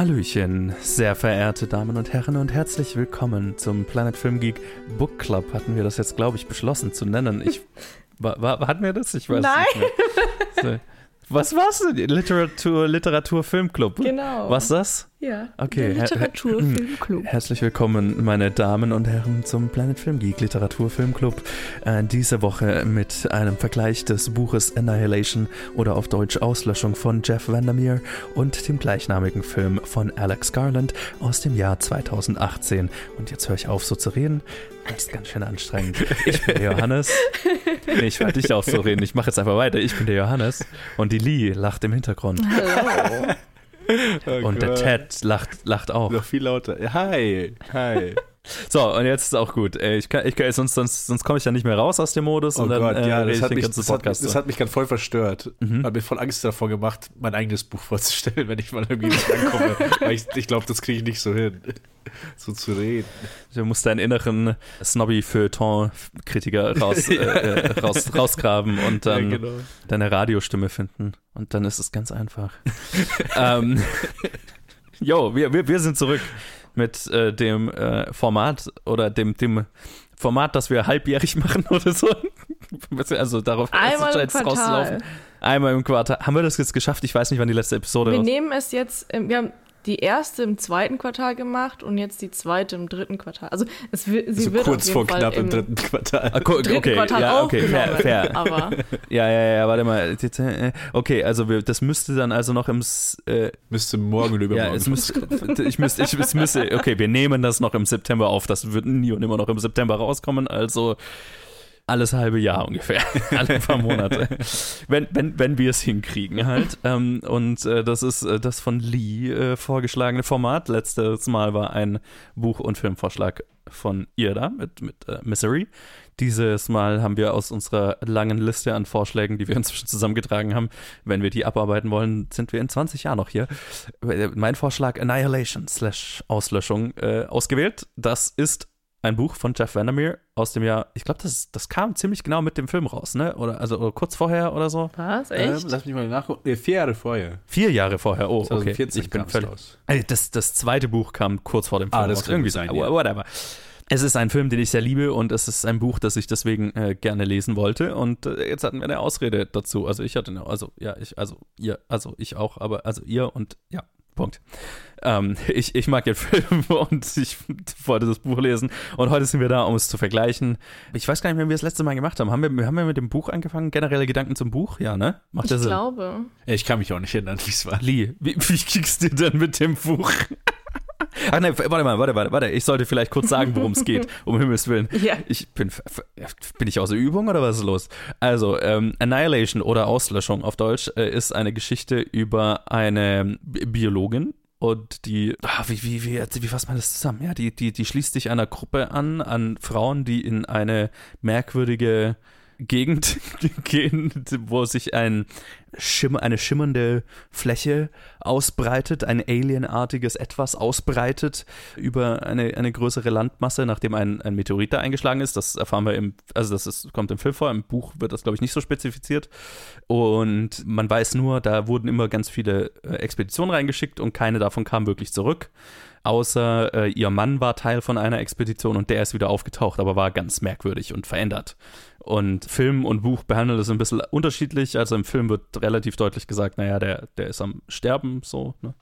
Hallöchen, sehr verehrte Damen und Herren und herzlich willkommen zum Planet Film Geek Book Club. Hatten wir das jetzt, glaube ich, beschlossen zu nennen. Ich, war, war, hatten wir das? Ich weiß Nein. nicht mehr. So. Was war's denn? Literatur, Literatur Filmclub. Genau. Was ist das? Ja. Okay. Literaturfilmclub. Herzlich willkommen, meine Damen und Herren, zum Planet Film Geek Literatur Filmclub. Äh, diese Woche mit einem Vergleich des Buches Annihilation oder auf Deutsch Auslöschung von Jeff Vandermeer und dem gleichnamigen Film von Alex Garland aus dem Jahr 2018. Und jetzt höre ich auf, so zu reden. Das ist ganz schön anstrengend. Ich bin der Johannes. Nee, ich werde nicht auch so reden. Ich mache jetzt einfach weiter. Ich bin der Johannes. Und die Lee lacht im Hintergrund. Hallo. Oh Und der Gott. Ted lacht, lacht auch. Noch viel lauter. Hi. Hi. So, und jetzt ist auch gut. Äh, Ich kann, ich kann, sonst sonst, sonst komme ich ja nicht mehr raus aus dem Modus Oh und dann Gott, äh, ja, rede das hat, mich, das, hat, das hat mich gerade voll verstört. Mhm. Hat mir voll Angst davor gemacht, mein eigenes Buch vorzustellen, wenn ich mal irgendwie nicht rankomme. Weil ich ich glaube, das kriege ich nicht so hin, so zu reden. du musst deinen inneren Snobby-Feuilleton-Kritiker raus, äh, äh, raus, rausgraben und dann ja, genau. deine Radiostimme finden. Und dann ist es ganz einfach. ähm, jo, wir, wir, wir sind zurück mit äh, dem äh, Format oder dem, dem Format, das wir halbjährig machen oder so. Also darauf Einmal im Quartal. rauszulaufen. Einmal im Quartal. Haben wir das jetzt geschafft? Ich weiß nicht, wann die letzte Episode Wir raus- nehmen es jetzt, wir haben die erste im zweiten Quartal gemacht und jetzt die zweite im dritten Quartal. Also es wird, sie So wird kurz auf vor Fall knapp im im dritten Quartal. Ah, dritten okay, Quartal ja, okay, fair, fair. Aber Ja, ja, ja, warte mal. Okay, also wir, das müsste dann also noch im. Äh, Müsste morgen oder ja, übermorgen. es müsste. Ich müsste, ich, es müsste. Okay, wir nehmen das noch im September auf. Das wird nie und immer noch im September rauskommen. Also alles halbe Jahr ungefähr. Alle paar Monate. wenn, wenn, wenn wir es hinkriegen halt. Ähm, und äh, das ist äh, das von Lee äh, vorgeschlagene Format. Letztes Mal war ein Buch- und Filmvorschlag von ihr da mit, mit äh, Misery. Dieses Mal haben wir aus unserer langen Liste an Vorschlägen, die wir inzwischen zusammengetragen haben, wenn wir die abarbeiten wollen, sind wir in 20 Jahren noch hier. Äh, Mein Vorschlag Annihilation slash Auslöschung äh, ausgewählt. Das ist ein Buch von Jeff Vandermeer aus dem Jahr, ich glaube, das, das kam ziemlich genau mit dem Film raus, ne? Oder also oder kurz vorher oder so. was? ähm, Echt? lass mich mal nachgucken. Nee, vier Jahre vorher. Vier Jahre vorher, oh, okay. 2014 Ich bin völlig, raus. Das, das zweite Buch kam kurz vor dem Film Ah, das raus. kann Irgendwie sein, so. ja. Whatever. Es ist ein Film, den ich sehr liebe und es ist ein Buch, das ich deswegen äh, gerne lesen wollte. Und äh, jetzt hatten wir eine Ausrede dazu. Also ich hatte eine, also ja, ich, also ihr, also ich auch, aber also ihr und ja, Punkt. Ähm, ich, ich mag den Film und ich wollte das Buch lesen. Und heute sind wir da, um es zu vergleichen. Ich weiß gar nicht wie wir das letzte Mal gemacht haben. Haben wir, haben wir mit dem Buch angefangen? Generelle Gedanken zum Buch? Ja, ne? Macht Ich der Sinn? glaube. Ich kann mich auch nicht erinnern, wie es war. Lee, wie, wie kriegst du denn mit dem Buch? Ach nein, warte mal, warte, warte, warte. Ich sollte vielleicht kurz sagen, worum es geht, um Himmels Willen. Ja. Ich bin, bin ich außer Übung oder was ist los? Also, ähm, Annihilation oder Auslöschung auf Deutsch äh, ist eine Geschichte über eine Bi- Biologin und die, ah, wie, wie, wie, wie fasst man das zusammen? Ja, die, die, die schließt sich einer Gruppe an, an Frauen, die in eine merkwürdige Gegend gehen, wo sich ein Schimmer, eine schimmernde Fläche ausbreitet, ein alienartiges Etwas ausbreitet über eine, eine größere Landmasse, nachdem ein, ein Meteorit da eingeschlagen ist. Das erfahren wir im, also das ist, kommt im Film vor, im Buch wird das, glaube ich, nicht so spezifiziert. Und man weiß nur, da wurden immer ganz viele äh, Expeditionen reingeschickt und keine davon kam wirklich zurück. Außer äh, ihr Mann war Teil von einer Expedition und der ist wieder aufgetaucht, aber war ganz merkwürdig und verändert. Und Film und Buch behandeln das ein bisschen unterschiedlich. Also im Film wird relativ deutlich gesagt, naja, der, der ist am Sterben, so, ne?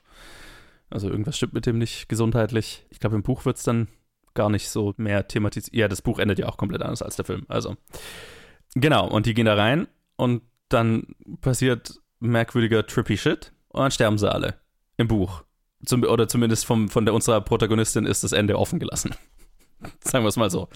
Also irgendwas stimmt mit dem nicht gesundheitlich. Ich glaube, im Buch wird es dann gar nicht so mehr thematisiert. Ja, das Buch endet ja auch komplett anders als der Film. Also, genau, und die gehen da rein und dann passiert merkwürdiger trippy Shit und dann sterben sie alle. Im Buch. Zum, oder zumindest vom, von der, unserer Protagonistin ist das Ende offen gelassen. Sagen wir es mal so.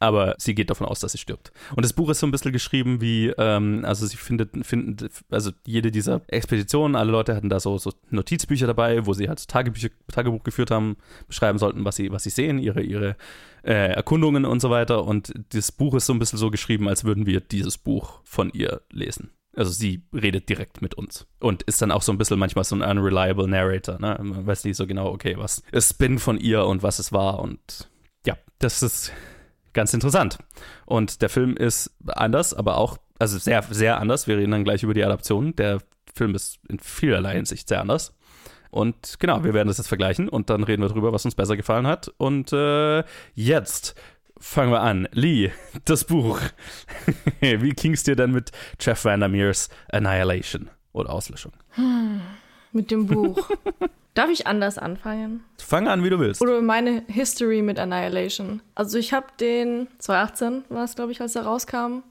Aber sie geht davon aus, dass sie stirbt. Und das Buch ist so ein bisschen geschrieben wie, ähm, also sie findet, finden, also jede dieser Expeditionen, alle Leute hatten da so, so Notizbücher dabei, wo sie halt Tagebücher, Tagebuch geführt haben, beschreiben sollten, was sie, was sie sehen, ihre, ihre äh, Erkundungen und so weiter. Und das Buch ist so ein bisschen so geschrieben, als würden wir dieses Buch von ihr lesen. Also sie redet direkt mit uns und ist dann auch so ein bisschen manchmal so ein unreliable Narrator. Ne? Man weiß nicht so genau, okay, was ist Spin von ihr und was es war. Und ja, das ist ganz interessant. Und der Film ist anders, aber auch, also sehr, sehr anders. Wir reden dann gleich über die Adaption. Der Film ist in vielerlei Hinsicht sehr anders. Und genau, wir werden das jetzt vergleichen und dann reden wir drüber, was uns besser gefallen hat. Und äh, jetzt fangen wir an. Lee, das Buch. Wie ging es dir denn mit Jeff Vandermeers Annihilation oder Auslöschung? Hm, mit dem Buch. Darf ich anders anfangen? Fang an, wie du willst. Oder meine History mit Annihilation. Also ich habe den 2018 war es, glaube ich, als er rauskam,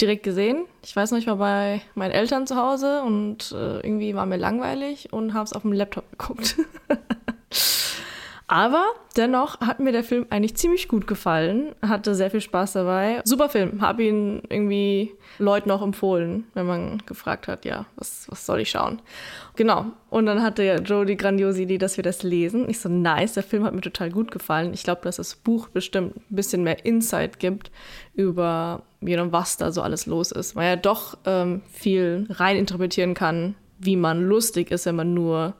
direkt gesehen. Ich weiß noch, ich war bei meinen Eltern zu Hause und äh, irgendwie war mir langweilig und habe es auf dem Laptop geguckt. Aber dennoch hat mir der Film eigentlich ziemlich gut gefallen, hatte sehr viel Spaß dabei. Super Film, habe ihn irgendwie Leuten noch empfohlen, wenn man gefragt hat, ja, was, was soll ich schauen? Genau. Und dann hatte ja Joe die grandiose Idee, dass wir das lesen. Ich so, nice, der Film hat mir total gut gefallen. Ich glaube, dass das Buch bestimmt ein bisschen mehr Insight gibt über, you know, was da so alles los ist. Weil er doch ähm, viel reininterpretieren kann, wie man lustig ist, wenn man nur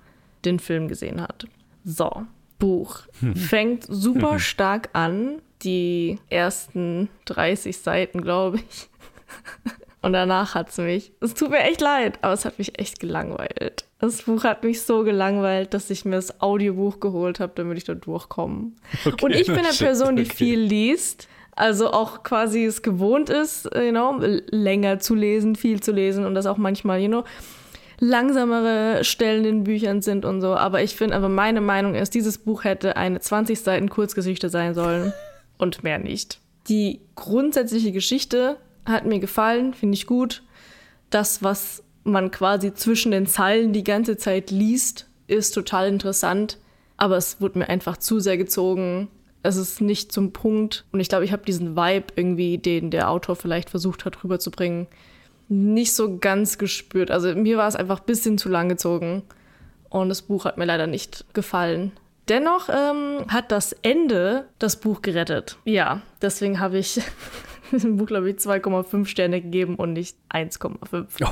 den Film gesehen hat. So, Buch. Fängt super stark an. Die ersten 30 Seiten, glaube ich. Und danach hat es mich, es tut mir echt leid, aber es hat mich echt gelangweilt. Das Buch hat mich so gelangweilt, dass ich mir das Audiobuch geholt habe, damit ich da durchkomme. Okay, und ich bin eine Person, die okay. viel liest, also auch quasi es gewohnt ist, you know, länger zu lesen, viel zu lesen und das auch manchmal, you know, langsamere Stellen in Büchern sind und so. Aber ich finde, aber meine Meinung ist, dieses Buch hätte eine 20 Seiten Kurzgeschichte sein sollen und mehr nicht. Die grundsätzliche Geschichte hat mir gefallen, finde ich gut. Das, was man quasi zwischen den Zeilen die ganze Zeit liest, ist total interessant. Aber es wurde mir einfach zu sehr gezogen. Es ist nicht zum Punkt. Und ich glaube, ich habe diesen Vibe irgendwie, den der Autor vielleicht versucht hat rüberzubringen, nicht so ganz gespürt. Also mir war es einfach ein bisschen zu lang gezogen und das Buch hat mir leider nicht gefallen. Dennoch ähm, hat das Ende das Buch gerettet. Ja, deswegen habe ich dem Buch, glaube ich, 2,5 Sterne gegeben und nicht 1,5.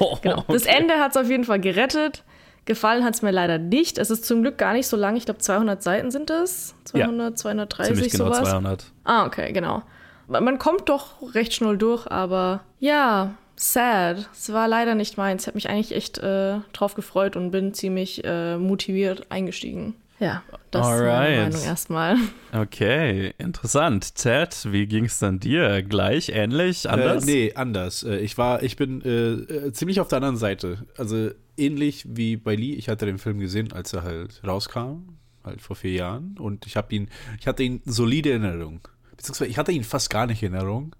Oh, genau. Das Ende hat es auf jeden Fall gerettet. Gefallen hat es mir leider nicht. Es ist zum Glück gar nicht so lang. Ich glaube, 200 Seiten sind es. 200, ja, 230, ziemlich genau sowas. 200. Ah, okay, genau. Man kommt doch recht schnell durch, aber ja, sad. Es war leider nicht meins. Ich habe mich eigentlich echt äh, drauf gefreut und bin ziemlich äh, motiviert eingestiegen. Ja, das Alright. ist meine Meinung erstmal. Okay, interessant. Ted, wie ging es dann dir? Gleich, ähnlich, äh, anders? Äh, nee, anders. Ich war, ich bin äh, äh, ziemlich auf der anderen Seite. Also ähnlich wie bei Lee. Ich hatte den Film gesehen, als er halt rauskam, halt vor vier Jahren. Und ich habe ihn, ich hatte ihn solide in Erinnerung. Beziehungsweise ich hatte ihn fast gar nicht in Erinnerung.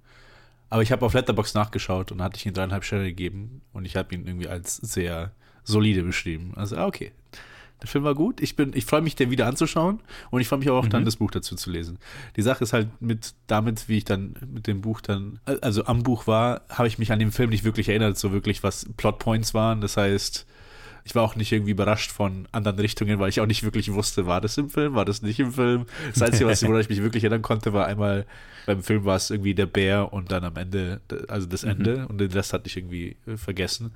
Aber ich habe auf Letterbox nachgeschaut und hatte ich ihm dreieinhalb Sterne gegeben und ich habe ihn irgendwie als sehr solide beschrieben. Also, ah, okay. Der Film war gut. Ich bin, ich freue mich, den wieder anzuschauen und ich freue mich auch mhm. dann, das Buch dazu zu lesen. Die Sache ist halt mit, damit, wie ich dann mit dem Buch dann, also am Buch war, habe ich mich an den Film nicht wirklich erinnert, so wirklich, was Plotpoints waren. Das heißt, ich war auch nicht irgendwie überrascht von anderen Richtungen, weil ich auch nicht wirklich wusste, war das im Film, war das nicht im Film. Das Einzige, was, woran ich mich wirklich erinnern konnte, war einmal, beim Film war es irgendwie der Bär und dann am Ende, also das mhm. Ende mhm. und den Rest hatte ich irgendwie äh, vergessen.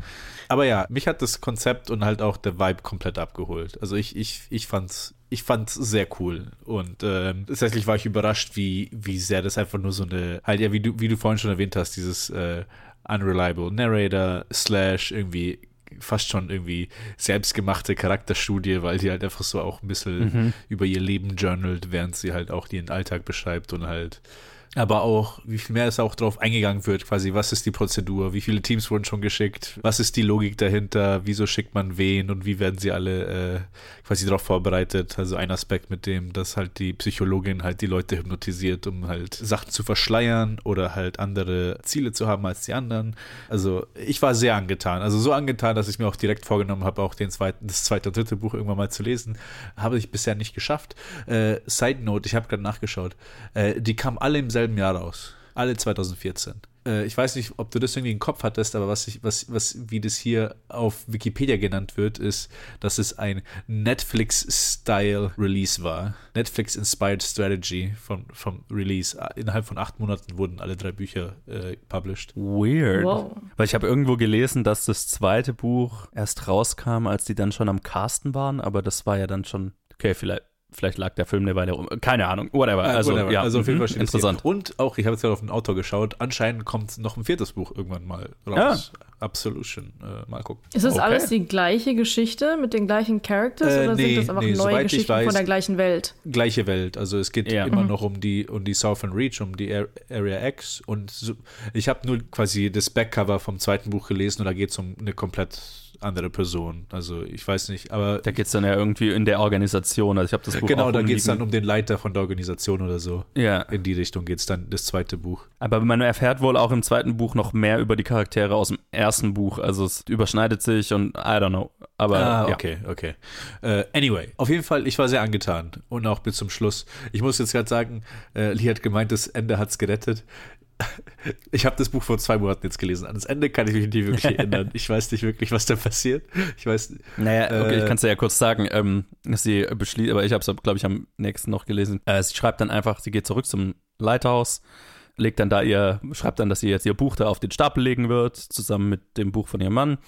Aber ja, mich hat das Konzept und halt auch der Vibe komplett abgeholt. Also ich, ich, ich fand's ich fand's sehr cool. Und ähm, tatsächlich war ich überrascht, wie, wie sehr das einfach nur so eine, halt ja, wie du, wie du vorhin schon erwähnt hast, dieses äh, Unreliable Narrator slash irgendwie fast schon irgendwie selbstgemachte Charakterstudie, weil sie halt einfach so auch ein bisschen mhm. über ihr Leben journalt, während sie halt auch ihren Alltag beschreibt und halt aber auch, wie viel mehr es auch drauf eingegangen wird, quasi, was ist die Prozedur, wie viele Teams wurden schon geschickt, was ist die Logik dahinter, wieso schickt man wen und wie werden sie alle äh, quasi darauf vorbereitet. Also ein Aspekt mit dem, dass halt die Psychologin halt die Leute hypnotisiert, um halt Sachen zu verschleiern oder halt andere Ziele zu haben als die anderen. Also ich war sehr angetan, also so angetan, dass ich mir auch direkt vorgenommen habe, auch den zweiten, das zweite und dritte Buch irgendwann mal zu lesen. Habe ich bisher nicht geschafft. Äh, Side Note, ich habe gerade nachgeschaut, äh, die kamen alle im selben selben Jahr raus. Alle 2014. Äh, ich weiß nicht, ob du das irgendwie im Kopf hattest, aber was, ich, was, was, wie das hier auf Wikipedia genannt wird, ist, dass es ein Netflix-Style-Release war. Netflix-Inspired Strategy vom, vom Release. Innerhalb von acht Monaten wurden alle drei Bücher äh, published. Weird. Wow. Weil ich habe irgendwo gelesen, dass das zweite Buch erst rauskam, als die dann schon am Casten waren, aber das war ja dann schon, okay, vielleicht vielleicht lag der Film eine Weile rum. Keine Ahnung, whatever. Ja, Also, whatever. ja, also auf jeden mhm, Fall steht interessant. Hier. Und auch, ich habe jetzt gerade auf den Autor geschaut, anscheinend kommt noch ein viertes Buch irgendwann mal raus. Absolution. Äh, mal gucken. Ist das Okay. alles die gleiche Geschichte mit den gleichen Characters Äh, oder nee, sind das einfach nee, neue Geschichten weiß- von der gleichen Welt? Gleiche Welt. Also es geht Ja. immer Mhm. noch um die, um die Southern Reach, um die Ar- Area X. Und so, ich habe nur quasi das Backcover vom zweiten Buch gelesen und da geht es um eine komplett andere Person. Also ich weiß nicht, aber Da geht es dann ja irgendwie in der Organisation. Also ich habe das Buch genau, da geht es dann um den Leiter von der Organisation oder so. Ja, In die Richtung geht es dann das zweite Buch. aber man erfährt wohl auch im zweiten Buch noch mehr über die Charaktere aus dem ersten Buch. Also es überschneidet sich und I don't know. Aber Ah, ja. okay, okay. Äh, anyway, auf jeden Fall, ich war sehr angetan und auch bis zum Schluss. Ich muss jetzt gerade sagen, äh, Lee hat gemeint, das Ende hat es gerettet. Ich habe das Buch vor zwei Monaten jetzt gelesen. An das Ende kann ich mich nicht wirklich erinnern. Ich weiß nicht wirklich, was da passiert. Ich weiß, Naja, okay, Äh, ich kann es ja kurz sagen. Ähm, sie beschließt, aber ich habe es, glaube ich, am nächsten noch gelesen. Äh, sie schreibt dann einfach, sie geht zurück zum Leithaus, legt dann da ihr, schreibt dann, dass sie jetzt ihr Buch da auf den Stapel legen wird, zusammen mit dem Buch von ihrem Mann.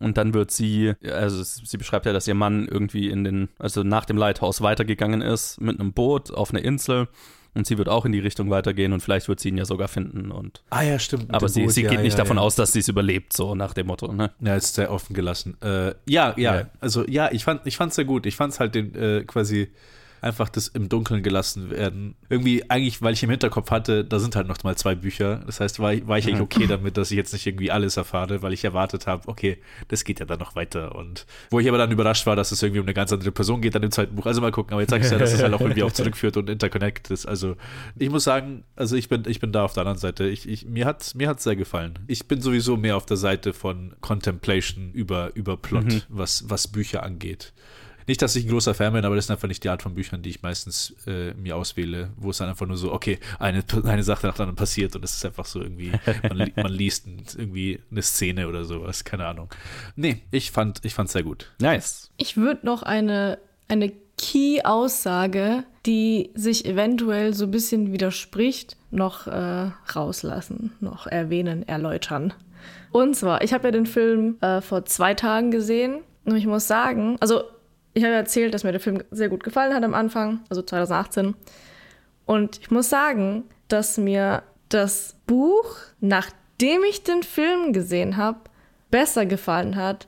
Und dann wird sie, also sie beschreibt ja, dass ihr Mann irgendwie in den, also nach dem Leithaus weitergegangen ist mit einem Boot auf eine Insel. Und sie wird auch in die Richtung weitergehen und vielleicht wird sie ihn ja sogar finden. Und, ah ja, stimmt. aber sie, Boot, sie ja, geht nicht ja, davon ja. aus, dass sie es überlebt, so nach dem Motto. Ne? Ja, ist sehr offen gelassen. Äh, ja, ja, Ja. also ja, ich fand, ich fand's sehr gut. Ich fand's halt den äh, quasi einfach das im Dunkeln gelassen werden. Irgendwie eigentlich, weil ich im Hinterkopf hatte, da sind halt noch mal zwei Bücher. Das heißt, war, ich- war ich eigentlich okay damit, dass ich jetzt nicht irgendwie alles erfahre, weil ich erwartet habe, okay, das geht ja dann noch weiter. Und wo ich aber dann überrascht war, dass es irgendwie um eine ganz andere Person geht dann im zweiten Buch. Also mal gucken. Aber jetzt sag ich ja, dass es halt auch irgendwie auch zurückführt und interconnected ist. Also ich muss sagen, also ich bin, ich bin da auf der anderen Seite. Ich, ich, mir hat mir hat's sehr gefallen. Ich bin sowieso mehr auf der Seite von Contemplation über, über Plot, Mhm. was, was Bücher angeht. Nicht, dass ich ein großer Fan bin, aber das ist einfach nicht die Art von Büchern, die ich meistens äh, mir auswähle, wo es dann einfach nur so, okay, eine, eine Sache nach der anderen passiert und es ist einfach so irgendwie, man, li- man liest ein, irgendwie eine Szene oder sowas, keine Ahnung. Nee, ich fand ich fand's sehr gut. Nice. Ich würde noch eine, eine Key-Aussage, die sich eventuell so ein bisschen widerspricht, noch äh, rauslassen, noch erwähnen, erläutern. Und zwar, ich habe ja den Film äh, vor zwei Tagen gesehen und ich muss sagen, also ich habe erzählt, dass mir der Film sehr gut gefallen hat am Anfang, also 2018. Und ich muss sagen, dass mir das Buch, nachdem ich den Film gesehen habe, besser gefallen hat,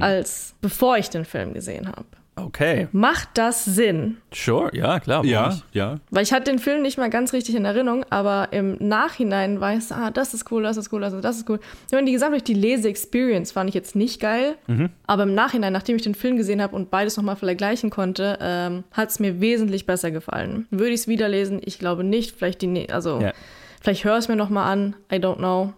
als bevor ich den Film gesehen habe. Okay. Macht das Sinn? Sure, ja, klar. Ja, nicht? ja. Weil ich hatte den Film nicht mehr ganz richtig in Erinnerung, aber im Nachhinein weiß, ah, das ist cool, das ist cool, das ist, das ist cool. Ich meine, die gesamte die Lese-Experience fand ich jetzt nicht geil, aber im Nachhinein, nachdem ich den Film gesehen habe und beides nochmal vergleichen konnte, ähm, hat es mir wesentlich besser gefallen. Würde ich es wieder lesen? Ich glaube nicht. Vielleicht die, ne- also Ja. vielleicht höre es mir nochmal an. I don't know.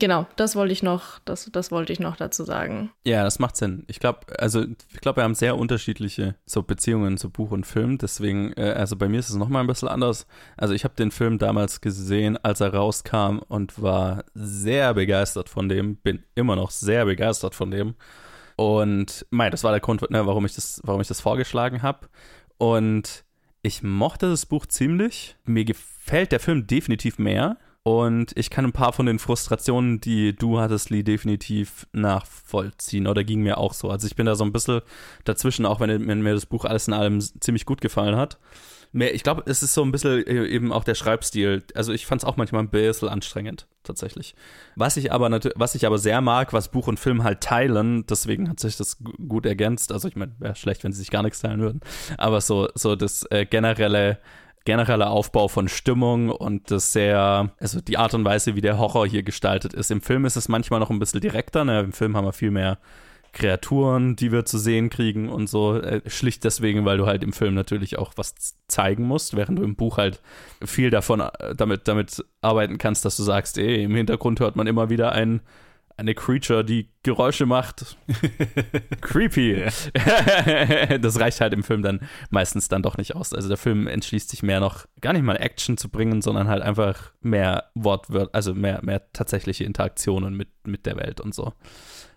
Genau, das wollte ich noch, das, das wollte ich noch dazu sagen. Ja, das macht Sinn. Ich glaube, also ich glaube, wir haben sehr unterschiedliche so Beziehungen zu Buch und Film. Deswegen, äh, also bei mir ist es noch mal ein bisschen anders. Also ich habe den Film damals gesehen, als er rauskam und war sehr begeistert von dem. Bin immer noch sehr begeistert von dem. Und mei, das war der Grund, ne, warum ich das, warum ich das vorgeschlagen habe. Und ich mochte das Buch ziemlich. Mir gefällt der Film definitiv mehr. Und ich kann ein paar von den Frustrationen, die du hattest, Lee, definitiv nachvollziehen. Oder ging mir auch so. Also ich bin da so ein bisschen dazwischen, auch wenn, mir das Buch alles in allem ziemlich gut gefallen hat. Ich glaube, es ist so ein bisschen äh, eben auch der Schreibstil. Also ich fand es auch manchmal ein bisschen anstrengend, tatsächlich. Was ich aber was ich aber sehr mag, was Buch und Film halt teilen, deswegen hat sich das gu- gut ergänzt. Also ich meine, wäre schlecht, wenn sie sich gar nichts teilen würden. Aber so, so das äh, generelle genereller Aufbau von Stimmung und das sehr, also die Art und Weise, wie der Horror hier gestaltet ist. Im Film ist es manchmal noch ein bisschen direkter. Ne? Im Film haben wir viel mehr Kreaturen, die wir zu sehen kriegen und so. Äh, schlicht deswegen, weil du halt im Film natürlich auch was zeigen musst, während du im Buch halt viel davon äh, damit, damit arbeiten kannst, dass du sagst, ey, im Hintergrund hört man immer wieder ein, eine Creature, die Geräusche macht. Creepy. das reicht halt im Film dann meistens dann doch nicht aus. Also der Film entschließt sich mehr noch, gar nicht mal Action zu bringen, sondern halt einfach mehr Wortwörter, also mehr, mehr tatsächliche Interaktionen mit, mit der Welt und so.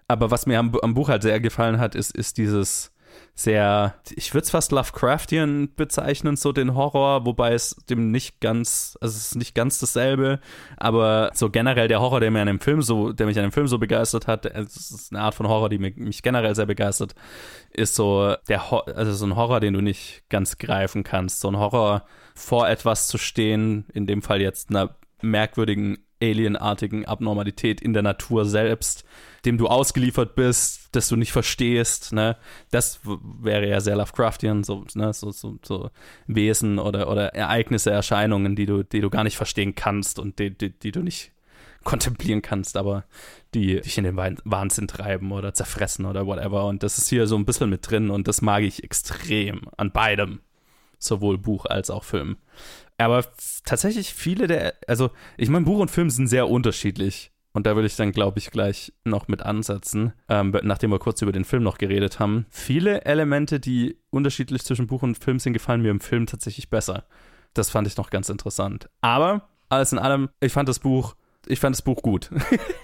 Aber was mir am, am Buch halt sehr gefallen hat, ist, ist dieses, sehr, ich würde es fast Lovecraftian bezeichnen, so den Horror, wobei es dem nicht ganz, also es ist nicht ganz dasselbe, aber so generell der Horror, der mir an dem Film so, der mich an dem Film so begeistert hat, es ist eine Art von Horror, die mich, mich generell sehr begeistert, ist so der, Ho also so ein Horror, den du nicht ganz greifen kannst, so ein Horror vor etwas zu stehen, in dem Fall jetzt einer merkwürdigen alienartigen Abnormalität in der Natur selbst, dem du ausgeliefert bist, das du nicht verstehst, ne? Das wäre ja sehr Lovecraftian, so, ne? so, so, so Wesen oder, oder Ereignisse, Erscheinungen, die du, die du gar nicht verstehen kannst und die, die, die du nicht kontemplieren kannst, aber die dich in den Wahnsinn treiben oder zerfressen oder whatever. Und das ist hier so ein bisschen mit drin und das mag ich extrem an beidem, sowohl Buch als auch Film. Aber tatsächlich viele der, also ich meine, Buch und Film sind sehr unterschiedlich. Und da würde ich dann, glaube ich, gleich noch mit ansetzen, ähm, nachdem wir kurz über den Film noch geredet haben. Viele Elemente, die unterschiedlich zwischen Buch und Film sind, gefallen mir im Film tatsächlich besser. Das fand ich noch ganz interessant. Aber alles in allem, ich fand das Buch, ich fand das Buch gut.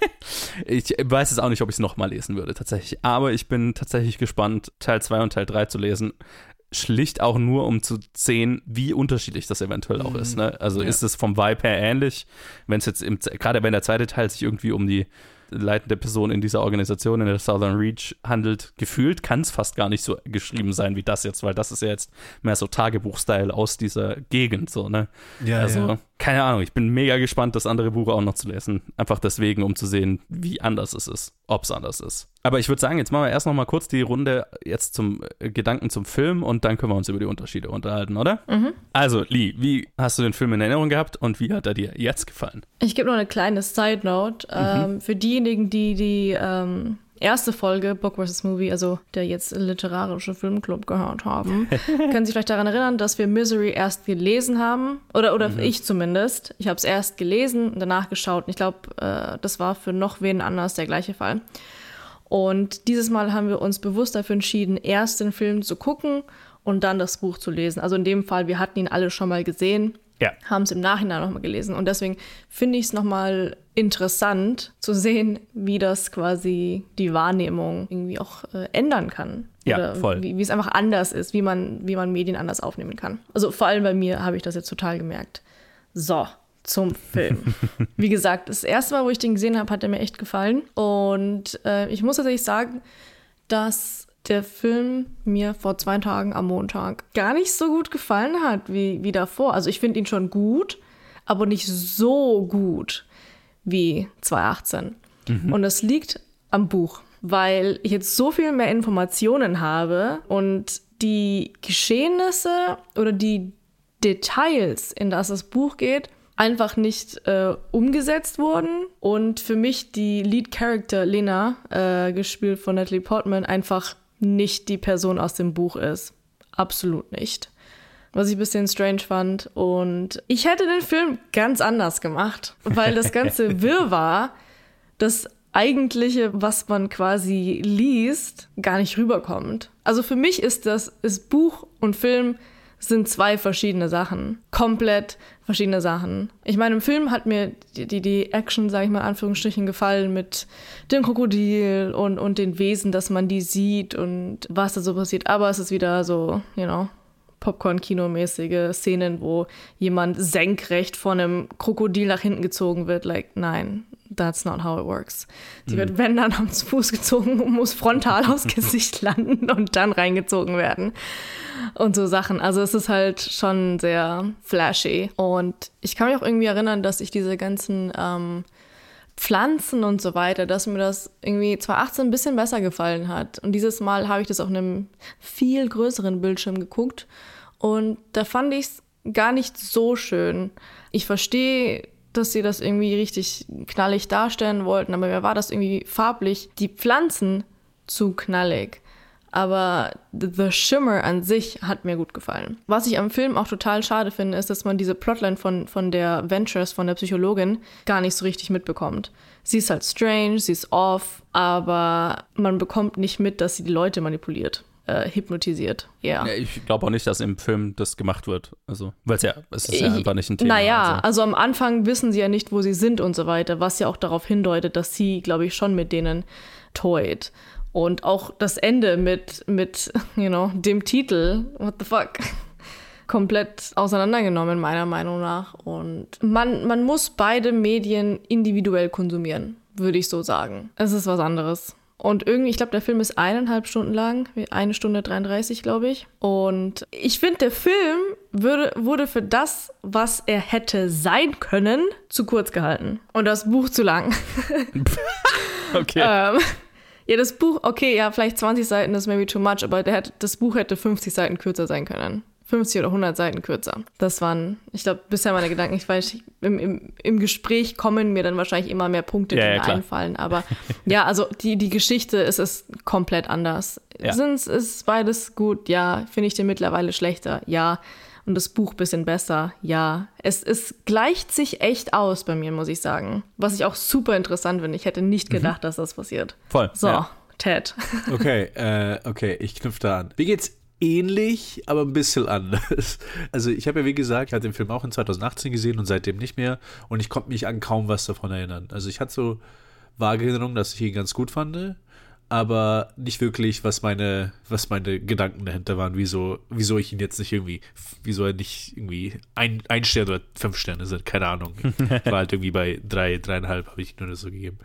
ich weiß jetzt auch nicht, ob ich es nochmal lesen würde, tatsächlich. Aber ich bin tatsächlich gespannt, Teil 2 und Teil 3 zu lesen schlicht auch nur, um zu sehen, wie unterschiedlich das eventuell auch mhm. ist. Ne? Also ja. ist es vom Vibe her ähnlich, wenn es jetzt im, gerade wenn der zweite Teil sich irgendwie um die leitende Person in dieser Organisation in der Southern Reach handelt, gefühlt kann es fast gar nicht so geschrieben sein wie das jetzt, weil das ist ja jetzt mehr so Tagebuch-Style aus dieser Gegend, so, ne? Ja, also, ja. Keine Ahnung, ich bin mega gespannt, das andere Buch auch noch zu lesen. Einfach deswegen, um zu sehen, wie anders es ist, ob es anders ist. Aber ich würde sagen, jetzt machen wir erst noch mal kurz die Runde jetzt zum äh, Gedanken zum Film und dann können wir uns über die Unterschiede unterhalten, oder? Mhm. Also, Lee, wie hast du den Film in Erinnerung gehabt und wie hat er dir jetzt gefallen? Ich gebe noch eine kleine Side Note. Mhm. Ähm, für diejenigen, die die ähm, erste Folge Book vs. Movie, also der jetzt literarische Filmclub gehört haben, können sich vielleicht daran erinnern, dass wir Misery erst gelesen haben. Oder, oder mhm. ich zumindest. Ich habe es erst gelesen und danach geschaut. Und ich glaube, äh, das war für noch wen anders der gleiche Fall. Und dieses Mal haben wir uns bewusst dafür entschieden, erst den Film zu gucken und dann das Buch zu lesen. Also in dem Fall, wir hatten ihn alle schon mal gesehen, ja. haben es im Nachhinein nochmal gelesen. Und deswegen finde ich es nochmal interessant zu sehen, wie das quasi die Wahrnehmung irgendwie auch äh, ändern kann. Ja, Oder voll. Wie, es einfach anders ist, wie man, wie man Medien anders aufnehmen kann. Also vor allem bei mir habe ich das jetzt total gemerkt. So, zum Film. Wie gesagt, das erste Mal, wo ich den gesehen habe, hat er mir echt gefallen. Und äh, ich muss tatsächlich sagen, dass der Film mir vor zwei Tagen am Montag gar nicht so gut gefallen hat wie, wie davor. Also ich finde ihn schon gut, aber nicht so gut wie 2018. Mhm. Und das liegt am Buch, weil ich jetzt so viel mehr Informationen habe und die Geschehnisse oder die Details, in das das Buch geht, einfach nicht äh, umgesetzt wurden. Und für mich die Lead Character Lena, äh, gespielt von Natalie Portman, einfach nicht die Person aus dem Buch ist. Absolut nicht. Was ich ein bisschen strange fand. Und ich hätte den Film ganz anders gemacht, weil das ganze Wirrwarr, das eigentliche, was man quasi liest, gar nicht rüberkommt. Also für mich ist das ist Buch und Film sind zwei verschiedene Sachen. Komplett verschiedene Sachen. Ich meine, im Film hat mir die, die, die Action, sage ich mal, in Anführungsstrichen gefallen mit dem Krokodil und, und den Wesen, dass man die sieht und was da so passiert. Aber es ist wieder so, you know, Popcorn-Kino-mäßige Szenen, wo jemand senkrecht von einem Krokodil nach hinten gezogen wird. Like, nein, that's not how it works. Sie mhm. wird, wenn dann, am Fuß gezogen und muss frontal aus Gesicht landen und dann reingezogen werden. Und so Sachen. Also es ist halt schon sehr flashy. Und ich kann mich auch irgendwie erinnern, dass ich diese ganzen ähm, Pflanzen und so weiter, dass mir das irgendwie 2018 ein bisschen besser gefallen hat. Und dieses Mal habe ich das auf einem viel größeren Bildschirm geguckt. Und da fand ich es gar nicht so schön. Ich verstehe dass sie das irgendwie richtig knallig darstellen wollten, aber mir war das irgendwie farblich die Pflanzen zu knallig. Aber The Shimmer an sich hat mir gut gefallen. Was ich am Film auch total schade finde, ist, dass man diese Plotline von, von der Ventures, von der Psychologin, gar nicht so richtig mitbekommt. Sie ist halt strange, sie ist off, aber man bekommt nicht mit, dass sie die Leute manipuliert äh, hypnotisiert. Yeah. Ja. Ich glaube auch nicht, dass im Film das gemacht wird. Also, weil es ja, es ist ja einfach nicht ein Thema. Naja, also. also am Anfang wissen sie ja nicht, wo sie sind und so weiter, was ja auch darauf hindeutet, dass sie, glaube ich, schon mit denen toyt. Und auch das Ende mit, mit you know, dem Titel, what the fuck, komplett auseinandergenommen, meiner Meinung nach. Und man, man muss beide Medien individuell konsumieren, würde ich so sagen. Es ist was anderes. Und irgendwie, ich glaube, der Film ist eineinhalb Stunden lang, eine Stunde 33, glaube ich. Und ich finde, der Film würde, wurde für das, was er hätte sein können, zu kurz gehalten. Und das Buch zu lang. okay. ähm, ja, das Buch, okay, ja, vielleicht 20 Seiten ist maybe too much, aber der, das Buch hätte 50 Seiten kürzer sein können. 50 oder 100 Seiten kürzer. Das waren, ich glaube, bisher meine Gedanken. Ich weiß, im, im, im Gespräch kommen mir dann wahrscheinlich immer mehr Punkte, die ja, ja, mir einfallen. Aber ja, also die, die Geschichte ist es komplett anders. Ja. Sind, ist beides gut? Ja. Finde ich den mittlerweile schlechter? Ja. Und das Buch bisschen besser? Ja. Es, es gleicht sich echt aus bei mir, muss ich sagen. Was ich auch super interessant finde. Ich hätte nicht mhm. gedacht, mhm. dass das passiert. Voll. So. Ja. Ted. Okay, äh, okay, ich knüpfe da an. Wie geht's ähnlich, aber ein bisschen anders. Also ich habe ja, wie gesagt, ich hatte den Film auch in 2018 gesehen und seitdem nicht mehr. Und ich konnte mich an kaum was davon erinnern. Also ich hatte so vage Erinnerungen, dass ich ihn ganz gut fand, aber nicht wirklich, was meine, was meine Gedanken dahinter waren, wieso, wieso ich ihn jetzt nicht irgendwie, wieso er nicht irgendwie ein, ein Stern oder fünf Sterne sind, keine Ahnung. War halt irgendwie bei drei, dreieinhalb habe ich nur so gegeben.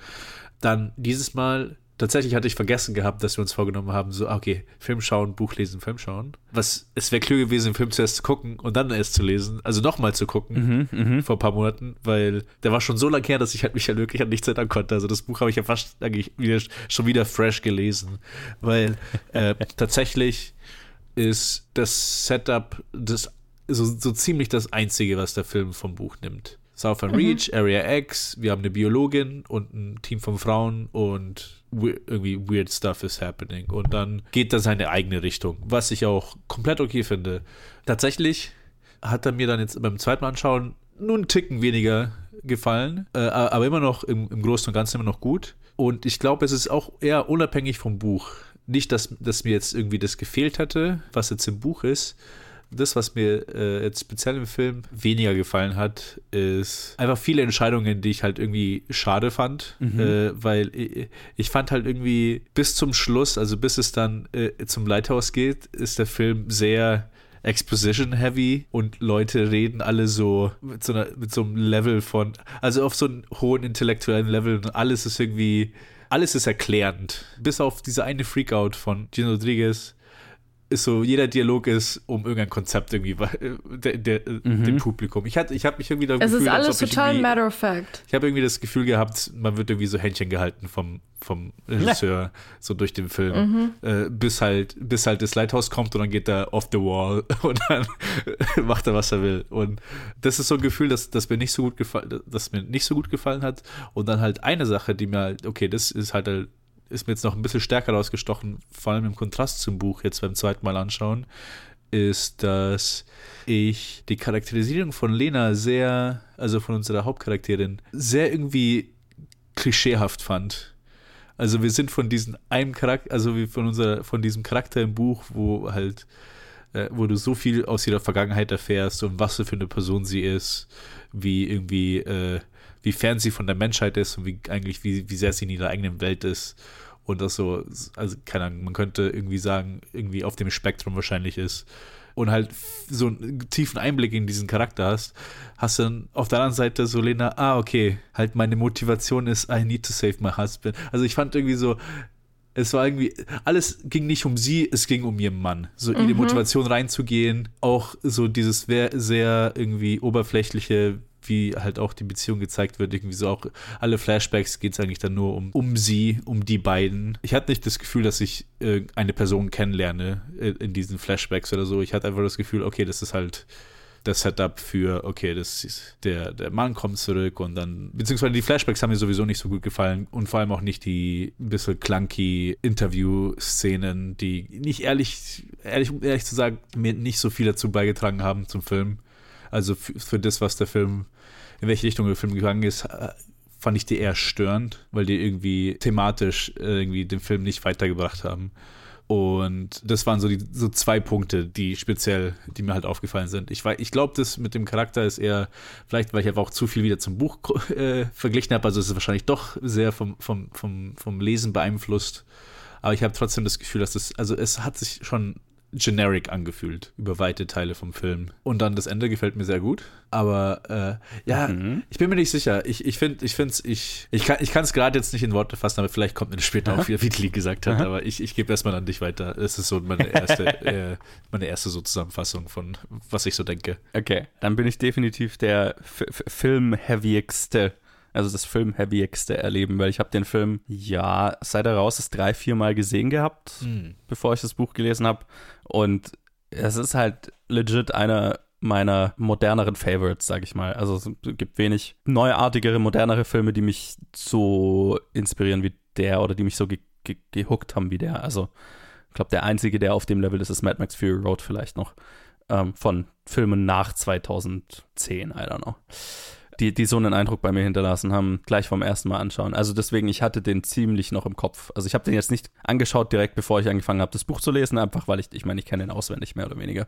Dann dieses Mal tatsächlich hatte ich vergessen gehabt, dass wir uns vorgenommen haben, so, okay, Film schauen, Buch lesen, Film schauen. Was, es wäre klug gewesen, den Film zuerst zu gucken und dann erst zu lesen, also nochmal zu gucken, mhm, mhm, vor ein paar Monaten, weil der war schon so lange her, dass ich halt mich halt wirklich an nichts erinnern konnte. Also das Buch habe ich ja fast eigentlich wieder, schon wieder fresh gelesen, weil äh, tatsächlich ist das Setup das so, so ziemlich das Einzige, was der Film vom Buch nimmt. Southern mhm. Reach, Area X, wir haben eine Biologin und ein Team von Frauen und irgendwie weird stuff is happening. Und dann geht er seine eigene Richtung, was ich auch komplett okay finde. Tatsächlich hat er mir dann jetzt beim zweiten Mal anschauen nur einen Ticken weniger gefallen, äh, aber immer noch im, im Großen und Ganzen immer noch gut. Und ich glaube, es ist auch eher unabhängig vom Buch. Nicht, dass, dass mir jetzt irgendwie das gefehlt hätte, was jetzt im Buch ist, das, was mir äh, jetzt speziell im Film weniger gefallen hat, ist einfach viele Entscheidungen, die ich halt irgendwie schade fand, mhm. äh, weil ich, ich, fand halt irgendwie bis zum Schluss, also bis es dann äh, zum Lighthouse geht, ist der Film sehr Exposition-heavy und Leute reden alle so mit so, einer, mit so einem Level von, also auf so einem hohen intellektuellen Level und alles ist irgendwie, alles ist erklärend. Bis auf diese eine Freakout von Gino Rodriguez ist so, jeder Dialog ist um irgendein Konzept irgendwie äh, der, der, mhm. dem Publikum. Ich, ich habe mich irgendwie da Es Gefühl, ist alles total matter of fact. Ich habe irgendwie das Gefühl gehabt, man wird irgendwie so Händchen gehalten vom, vom Regisseur, so durch den Film, mhm. äh, bis halt, bis halt das Lighthouse kommt und dann geht er off the wall und dann macht er, was er will. Und das ist so ein Gefühl, dass, dass mir nicht so gut gefallen, dass mir nicht so gut gefallen hat. Und dann halt eine Sache, die mir halt, okay, das ist halt, halt ist mir jetzt noch ein bisschen stärker rausgestochen, vor allem im Kontrast zum Buch jetzt beim zweiten Mal anschauen, ist, dass ich die Charakterisierung von Lena sehr, also von unserer Hauptcharakterin, sehr irgendwie klischeehaft fand. Also wir sind von diesem einem Charakter, also von unserer, von diesem Charakter im Buch, wo halt, äh, wo du so viel aus ihrer Vergangenheit erfährst und was für eine Person sie ist, wie irgendwie, äh, wie fern sie von der Menschheit ist und wie eigentlich, wie, wie sehr sie in ihrer eigenen Welt ist und das so, also keine Ahnung, man könnte irgendwie sagen, irgendwie auf dem Spektrum wahrscheinlich ist und halt so einen tiefen Einblick in diesen Charakter hast, hast dann auf der anderen Seite so Lena, ah, okay, halt meine Motivation ist, I need to save my husband. Also ich fand irgendwie so, es war irgendwie, alles ging nicht um sie, es ging um ihren Mann. So mhm. Motivation reinzugehen, auch so dieses sehr irgendwie oberflächliche, wie halt auch die Beziehung gezeigt wird, irgendwie so auch alle Flashbacks geht es eigentlich dann nur um, um sie, um die beiden. Ich hatte nicht das Gefühl, dass ich äh, eine Person kennenlerne äh, in diesen Flashbacks oder so. Ich hatte einfach das Gefühl, okay, das ist halt das Setup für, okay, das ist, der, der Mann kommt zurück und dann, beziehungsweise die Flashbacks haben mir sowieso nicht so gut gefallen und vor allem auch nicht die ein bisschen clunky Interview-Szenen, die nicht ehrlich, ehrlich, ehrlich zu sagen, mir nicht so viel dazu beigetragen haben zum Film. Also für, für das, was der Film in welche Richtung der Film gegangen ist, äh, fand ich die eher störend, weil die irgendwie thematisch äh, irgendwie den Film nicht weitergebracht haben. Und das waren so die so zwei Punkte, die speziell, die mir halt aufgefallen sind. Ich, ich glaube, das mit dem Charakter ist eher, vielleicht, weil ich einfach auch zu viel wieder zum Buch äh, verglichen habe, also es ist wahrscheinlich doch sehr vom, vom, vom, vom Lesen beeinflusst. aber ich habe trotzdem das Gefühl, dass es, also es hat sich schon generic angefühlt über weite Teile vom Film. Und dann das Ende gefällt mir sehr gut. Aber äh, ja, mhm. ich bin mir nicht sicher. Ich, ich finde, ich finde es, ich, ich kann es gerade jetzt nicht in Worte fassen, aber vielleicht kommt mir das später auch wieder, wie Lee gesagt hat. Aha. Aber ich, ich gebe erstmal an dich weiter. Es ist so meine erste, äh, meine erste so Zusammenfassung von was ich so denke. Okay, dann bin ich definitiv der Film-heavyigste also das Film-heavyigste erleben, weil ich habe den Film, ja, seit er raus ist, drei, vier Mal gesehen gehabt, mhm. bevor ich das Buch gelesen habe. Und es ist halt legit einer meiner moderneren Favorites, sag ich mal. Also es gibt wenig neuartigere, modernere Filme, die mich so inspirieren wie der oder die mich so ge ge gehuckt haben wie der. Also ich glaube, der einzige, der auf dem Level ist, ist Mad Max Fury Road vielleicht noch. Ähm, von Filmen nach 2010, I don't know die, die so einen Eindruck bei mir hinterlassen haben, gleich vom ersten Mal anschauen. Also deswegen, ich hatte den ziemlich noch im Kopf. Also ich habe den jetzt nicht angeschaut direkt, bevor ich angefangen habe, das Buch zu lesen, einfach weil ich, ich meine, ich kenne den auswendig mehr oder weniger.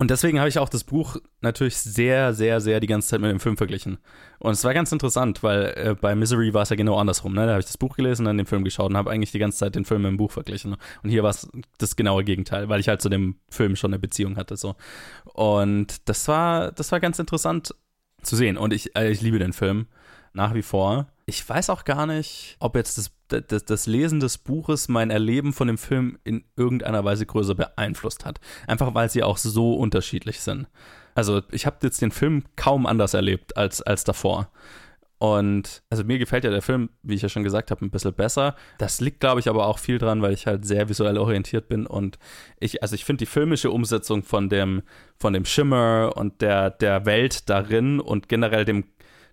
Und deswegen habe ich auch das Buch natürlich sehr, sehr, sehr die ganze Zeit mit dem Film verglichen. Und es war ganz interessant, weil äh, bei Misery war es ja genau andersrum. Ne? Da habe ich das Buch gelesen, dann den Film geschaut und habe eigentlich die ganze Zeit den Film mit dem Buch verglichen. Und hier war es das genaue Gegenteil, weil ich halt zu dem Film schon eine Beziehung hatte. So. Und das war, das war ganz interessant zu sehen. Und ich, äh, ich liebe den Film nach wie vor. Ich weiß auch gar nicht, ob jetzt das, das, das, Lesen des Buches mein Erleben von dem Film in irgendeiner Weise größer beeinflusst hat. Einfach weil sie auch so unterschiedlich sind. Also ich habe jetzt den Film kaum anders erlebt als, als davor. Und also mir gefällt ja der Film, wie ich ja schon gesagt habe, ein bisschen besser. Das liegt, glaube ich, aber auch viel dran, weil ich halt sehr visuell orientiert bin und ich, also ich finde die filmische Umsetzung von dem, von dem Schimmer und der, der Welt darin und generell dem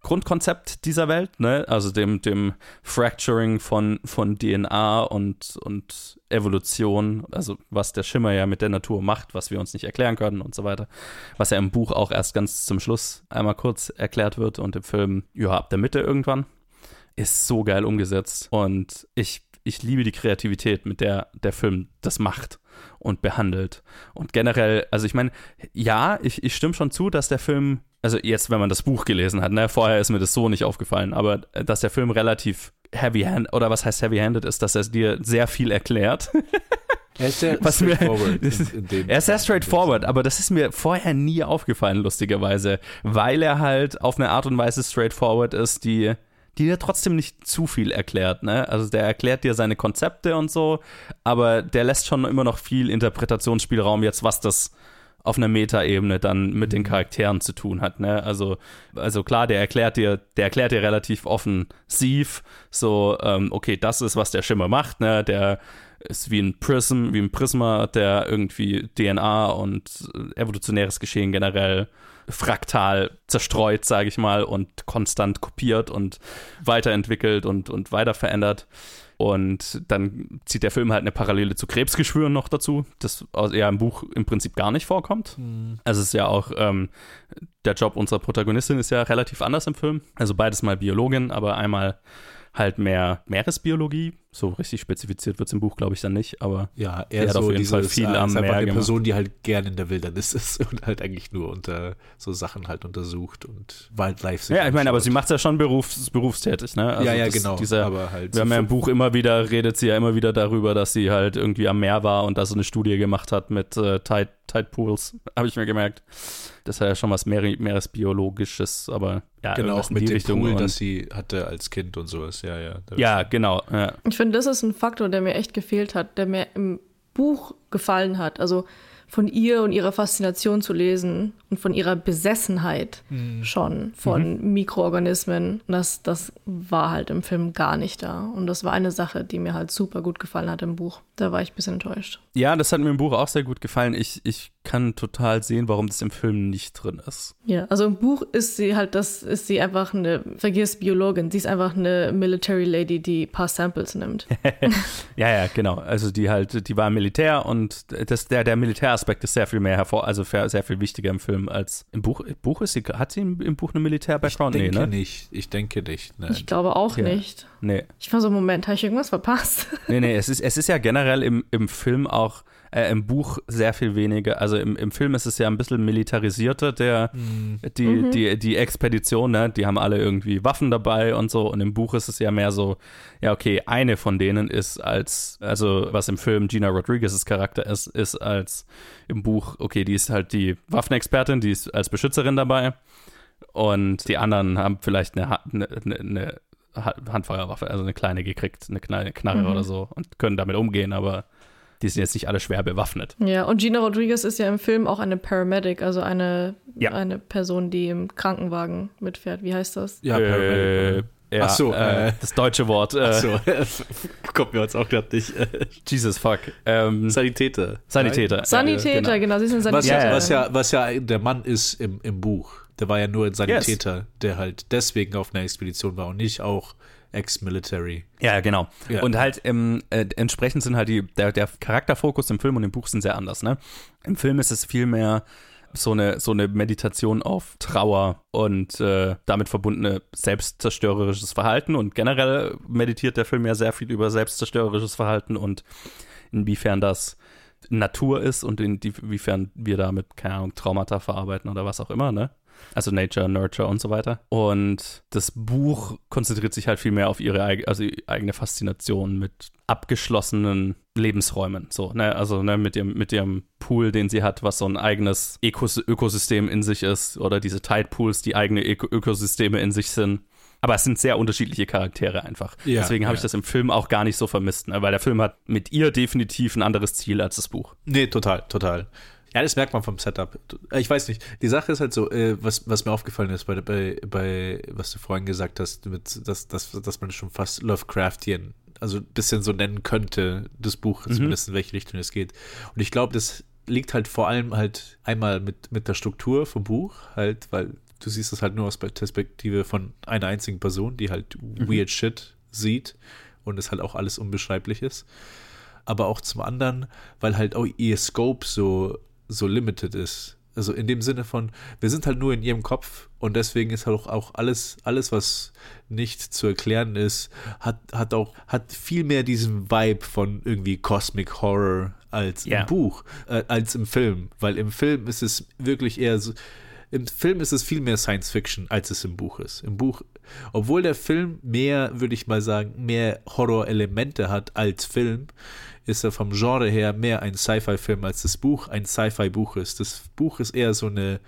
Grundkonzept dieser Welt, ne? also dem, dem Fracturing von, von DNA und, und Evolution, also was der Schimmer ja mit der Natur macht, was wir uns nicht erklären können und so weiter, was ja im Buch auch erst ganz zum Schluss einmal kurz erklärt wird und im Film, ja, ab der Mitte irgendwann, ist so geil umgesetzt und ich, ich liebe die Kreativität, mit der der Film das macht und behandelt. Und generell, also ich meine, ja, ich, ich stimme schon zu, dass der Film also jetzt, wenn man das Buch gelesen hat, ne, vorher ist mir das so nicht aufgefallen, aber äh, dass der Film relativ heavy-handed, oder was heißt heavy-handed, ist, dass er dir sehr viel erklärt. Er ist sehr was straightforward. Mir, er ist sehr straightforward, aber das ist mir vorher nie aufgefallen, lustigerweise, weil er halt auf eine Art und Weise straightforward ist, die, die dir trotzdem nicht zu viel erklärt, ne? Also der erklärt dir seine Konzepte und so, aber der lässt schon immer noch viel Interpretationsspielraum jetzt, was das auf einer Metaebene dann mit den mhm. Charakteren zu tun hat. Ne? Also, also klar, der erklärt dir, der erklärt dir relativ offensiv, so, ähm, okay, das ist, was der Schimmer macht, ne? Der ist wie ein Prism, wie ein Prisma, der irgendwie DNA und evolutionäres Geschehen generell fraktal zerstreut, sage ich mal, und konstant kopiert und weiterentwickelt und, und weiter verändert. Und dann zieht der Film halt eine Parallele zu Krebsgeschwüren noch dazu, das ja im Buch im Prinzip gar nicht vorkommt. Mhm. Also es ist ja auch, ähm, der Job unserer Protagonistin ist ja relativ anders im Film. Also beides mal Biologin, aber einmal halt mehr Meeresbiologie. So richtig spezifiziert wird es im Buch, glaube ich, dann nicht, aber ja, er hat auf jeden Fall viel äh, am Meer eine gemacht. Person, die halt gerne in der Wildnis ist und halt eigentlich nur unter so Sachen halt untersucht und Wildlife. Ja, ich meine, aber sie macht es ja schon berufs, berufstätig, ne? Also ja, ja, das, genau. Dieser, aber halt wir so haben ja im Buch immer wieder, redet sie ja immer wieder darüber, dass sie halt irgendwie am Meer war und da so eine Studie gemacht hat mit äh, Tide, Tide Pools, habe ich mir gemerkt. Das ist ja schon was Meer Meeresbiologisches, aber ja, genau, auch mit dem Richtung Pool, das sie hatte als Kind und sowas. Ja, ja. Ja, genau. Ja. Ich finde, das ist ein Faktor, der mir echt gefehlt hat, der mir im Buch gefallen hat. Also von ihr und ihrer Faszination zu lesen und von ihrer Besessenheit mhm. schon von mhm. Mikroorganismen. Das, das war halt im Film gar nicht da. Und das war eine Sache, die mir halt super gut gefallen hat im Buch. Da war ich ein bisschen enttäuscht. Ja, das hat mir im Buch auch sehr gut gefallen. Ich, ich kann total sehen, warum das im Film nicht drin ist. Ja, also im Buch ist sie halt, das ist sie einfach eine, vergiss Biologin, sie ist einfach eine Military Lady, die ein paar Samples nimmt. ja, ja, genau. Also die halt, die war im Militär und das, der, der Militäraspekt ist sehr viel mehr hervor, also sehr viel wichtiger im Film als im Buch. Buch ist sie, hat sie im, im Buch eine Militär-Background? Ich denke nee, ne? nicht. Ich denke nicht. Nein. Ich glaube auch ja. nicht. Nee. Ich war so, Moment, habe ich irgendwas verpasst? Nee, nee, es ist, es ist ja generell im, im Film auch, äh, im Buch sehr viel weniger. Also im, im Film ist es ja ein bisschen militarisierter, der, die, Mhm. die, die Expedition, ne? Die haben alle irgendwie Waffen dabei und so. Und im Buch ist es ja mehr so, ja, okay, eine von denen ist als, also was im Film Gina Rodriguez's Charakter ist, ist als im Buch, okay, die ist halt die Waffenexpertin, die ist als Beschützerin dabei. Und die anderen haben vielleicht eine, Ha- eine, eine, Ha- Handfeuerwaffe, also eine kleine gekriegt, eine kleine Knarre Mhm. oder so und können damit umgehen, aber die sind jetzt nicht alle schwer bewaffnet. Ja, und Gina Rodriguez ist ja im Film auch eine Paramedic, also eine, Ja. eine Person, die im Krankenwagen mitfährt. Wie heißt das? Ja, äh, Paramedic. ja, Ach so, äh, äh. das deutsche Wort. Äh, Achso, kommt mir jetzt auch gerade nicht. Jesus fuck. Ähm, Sanitäter. Sanitäter. Nein? Sanitäter, genau. genau. sie sind Was Sanitäter. ja, Ja, was ja, was ja der Mann ist im, im Buch. Der war ja nur ein Sanitäter, der halt deswegen auf einer Expedition war und nicht auch Ex-Military. Ja, genau. Ja. Und halt ähm, äh, entsprechend sind halt die, der, der Charakterfokus im Film und im Buch sind sehr anders, ne? Im Film ist es viel mehr so eine, so eine Meditation auf Trauer und äh, damit verbundene selbstzerstörerisches Verhalten. Und generell meditiert der Film ja sehr viel über selbstzerstörerisches Verhalten und inwiefern das Natur ist und inwiefern wir damit, keine Ahnung, Traumata verarbeiten oder was auch immer, ne? Also Nature, Nurture und so weiter. Und das Buch konzentriert sich halt viel mehr auf ihre also ihre eigene Faszination mit abgeschlossenen Lebensräumen. So, ne? Also ne, mit, ihrem, mit ihrem Pool, den sie hat, was so ein eigenes Ökos Ökosystem in sich ist, oder diese Tide Pools, die eigene Öko Ökosysteme in sich sind. Aber es sind sehr unterschiedliche Charaktere einfach. Ja, Deswegen habe ja. ich das im Film auch gar nicht so vermisst, ne? weil der Film hat mit ihr definitiv ein anderes Ziel als das Buch. Nee, total, total. Ja, das merkt man vom Setup. Ich weiß nicht. Die Sache ist halt so, äh, was, was mir aufgefallen ist bei, bei, bei, was du vorhin gesagt hast, mit, dass, dass, dass man schon fast Lovecraftian, also ein bisschen so nennen könnte, das Buch, zumindest in welche Richtung es geht. Und ich glaube, das liegt halt vor allem halt einmal mit, mit der Struktur vom Buch, halt, weil du siehst es halt nur aus Perspektive von einer einzigen Person, die halt weird shit sieht und es halt auch alles unbeschreiblich ist aber auch zum anderen, weil halt auch ihr Scope so, so limited ist. Also in dem Sinne von, wir sind halt nur in ihrem Kopf und deswegen ist halt auch, alles, alles, was nicht zu erklären ist, hat, hat auch, hat viel mehr diesen Vibe von irgendwie Cosmic Horror als Ja. im Buch, äh, als im Film. Weil im Film ist es wirklich eher so, im Film ist es viel mehr Science Fiction, als es im Buch ist. Im Buch, obwohl der Film mehr, würde ich mal sagen, mehr Horror-Elemente hat als Film, ist er vom Genre her mehr ein Sci-Fi-Film, als das Buch ein Sci-Fi-Buch ist. Das Buch ist eher so eine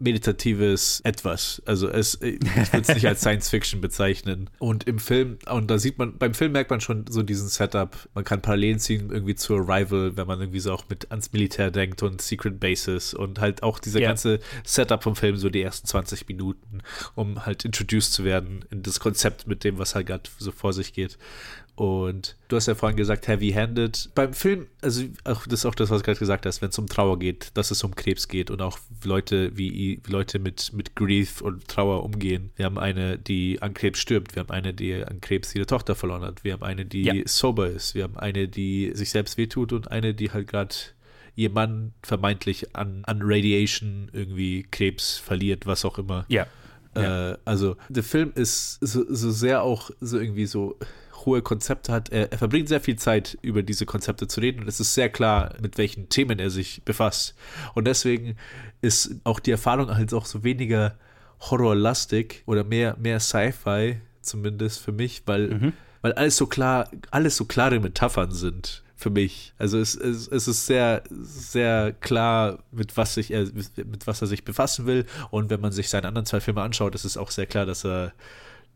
meditatives Etwas. Also es, ich würde es nicht als Science Fiction bezeichnen. Und im Film, und da sieht man, beim Film merkt man schon so diesen Setup. Man kann Parallelen ziehen irgendwie zu Arrival, wenn man irgendwie so auch mit ans Militär denkt und Secret Bases und halt auch dieser Ja. ganze Setup vom Film, so die ersten 20 Minuten, um halt introduced zu werden in das Konzept mit dem, was halt gerade so vor sich geht. Und du hast ja vorhin gesagt, heavy-handed. Beim Film, also auch, das ist auch das, was du gerade gesagt hast, wenn es um Trauer geht, dass es um Krebs geht und auch Leute, wie, wie Leute mit, mit Grief und Trauer umgehen. Wir haben eine, die an Krebs stirbt. Wir haben eine, die an Krebs ihre Tochter verloren hat. Wir haben eine, die Ja. sober ist. Wir haben eine, die sich selbst wehtut und eine, die halt gerade ihr Mann vermeintlich an, an Radiation irgendwie Krebs verliert, was auch immer. Ja. Äh, also der Film ist so, so sehr auch so irgendwie so hohe Konzepte hat. Er, er verbringt sehr viel Zeit, über diese Konzepte zu reden und es ist sehr klar, mit welchen Themen er sich befasst. Und deswegen ist auch die Erfahrung halt auch so weniger horrorlastig oder mehr, mehr Sci-Fi, zumindest für mich, weil, weil alles so klar, alles so klare Metaphern sind für mich. Also es, es, es ist sehr, sehr klar, mit was, sich er, mit was er sich befassen will. Und wenn man sich seine anderen zwei Filme anschaut, ist es auch sehr klar, dass er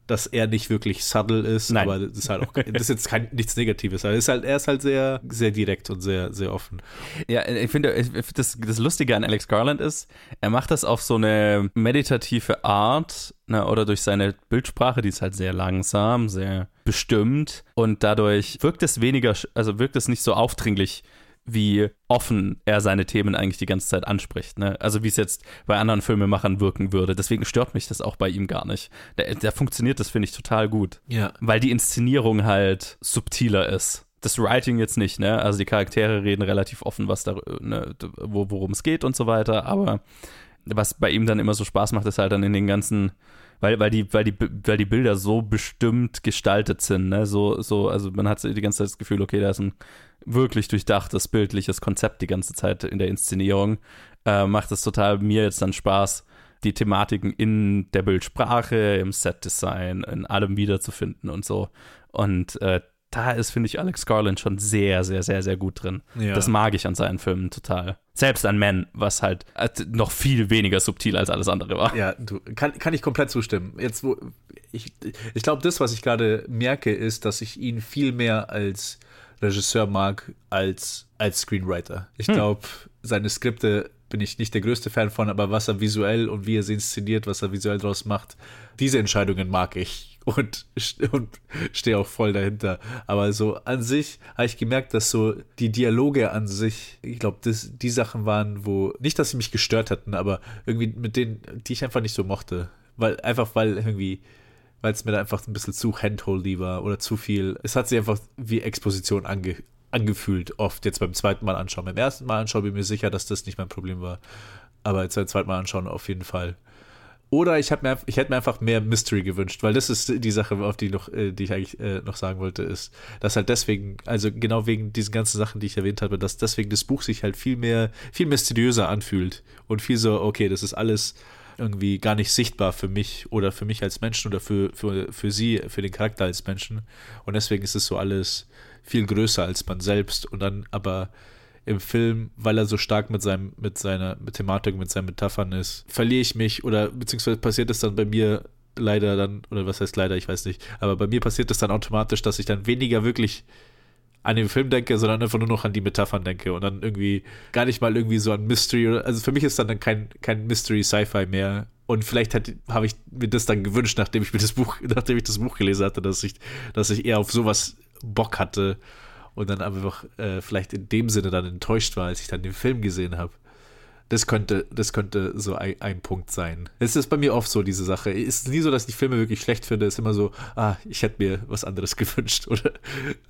dass er nicht wirklich subtle ist, Nein. aber das ist halt auch das ist jetzt kein, nichts Negatives. Er ist halt, er ist halt sehr, sehr direkt und sehr, sehr offen. Ja, ich finde, das, das Lustige an Alex Garland ist, er macht das auf so eine meditative Art, ne, oder durch seine Bildsprache, die ist halt sehr langsam, sehr bestimmt und dadurch wirkt es weniger, also wirkt es nicht so aufdringlich, wie offen er seine Themen eigentlich die ganze Zeit anspricht. Ne? Also wie es jetzt bei anderen Filmemachern wirken würde. Deswegen stört mich das auch bei ihm gar nicht. Da, da funktioniert das, finde ich, total gut Ja. weil die Inszenierung halt subtiler ist. Das Writing jetzt nicht, ne? Also die Charaktere reden relativ offen, was da, ne, wo, worum es geht und so weiter. Aber was bei ihm dann immer so Spaß macht, ist halt dann in den ganzen weil, weil, die, weil, die, weil die Bilder so bestimmt gestaltet sind. Ne? So, so, also man hat die ganze Zeit das Gefühl, okay, da ist ein wirklich durchdachtes bildliches Konzept die ganze Zeit in der Inszenierung. Äh, macht es total mir jetzt dann Spaß, die Thematiken in der Bildsprache, im Setdesign, in allem wiederzufinden und so. Und äh, da ist, finde ich, Alex Garland schon sehr, sehr, sehr, sehr gut drin. Ja. Das mag ich an seinen Filmen total. Selbst an Men, was halt äh, noch viel weniger subtil als alles andere war. Ja, du, kann, kann ich komplett zustimmen. Jetzt, wo ich, ich glaube, das, was ich gerade merke, ist, dass ich ihn viel mehr als Regisseur mag als als Screenwriter. Ich hm. glaube, seine Skripte bin ich nicht der größte Fan von, aber was er visuell und wie er sie inszeniert, was er visuell draus macht, diese Entscheidungen mag ich und, und stehe auch voll dahinter. Aber so an sich habe ich gemerkt, dass so die Dialoge an sich, ich glaube, die Sachen waren, wo, nicht, dass sie mich gestört hatten, aber irgendwie mit denen, die ich einfach nicht so mochte. Weil, einfach weil irgendwie, weil es mir da einfach ein bisschen zu handholdy war oder zu viel. Es hat sich einfach wie Exposition ange, angefühlt, oft jetzt beim zweiten Mal anschauen. Beim ersten Mal anschauen bin ich mir sicher, dass das nicht mein Problem war. Aber jetzt beim zweiten Mal anschauen auf jeden Fall. Oder ich, mir, ich hätte mir einfach mehr Mystery gewünscht, weil das ist die Sache, auf die, noch, äh, die ich eigentlich äh, noch sagen wollte, ist, dass halt deswegen, also genau wegen diesen ganzen Sachen, die ich erwähnt habe, dass deswegen das Buch sich halt viel mehr, viel mysteriöser anfühlt und viel so, okay, das ist alles irgendwie gar nicht sichtbar für mich oder für mich als Menschen oder für, für, für sie, für den Charakter als Menschen. Und deswegen ist es so alles viel größer als man selbst und dann aber im Film, weil er so stark mit seinem, mit seiner mit Thematik, mit seinen Metaphern ist, verliere ich mich oder beziehungsweise passiert es dann bei mir leider dann, oder was heißt leider, ich weiß nicht, aber bei mir passiert es dann automatisch, dass ich dann weniger wirklich an den Film denke, sondern einfach nur noch an die Metaphern denke und dann irgendwie gar nicht mal irgendwie so an Mystery oder, also für mich ist dann, dann kein, kein Mystery-Sci-Fi mehr. Und vielleicht habe ich mir das dann gewünscht, nachdem ich mir das Buch, nachdem ich das Buch gelesen hatte, dass ich, dass ich eher auf sowas Bock hatte und dann einfach äh, vielleicht in dem Sinne dann enttäuscht war, als ich dann den Film gesehen habe. Das könnte, das könnte so ein, ein, Punkt sein. Es ist bei mir oft so, diese Sache. Es ist nie so, dass ich die Filme wirklich schlecht finde. Es ist immer so, ah, ich hätte mir was anderes gewünscht. Oder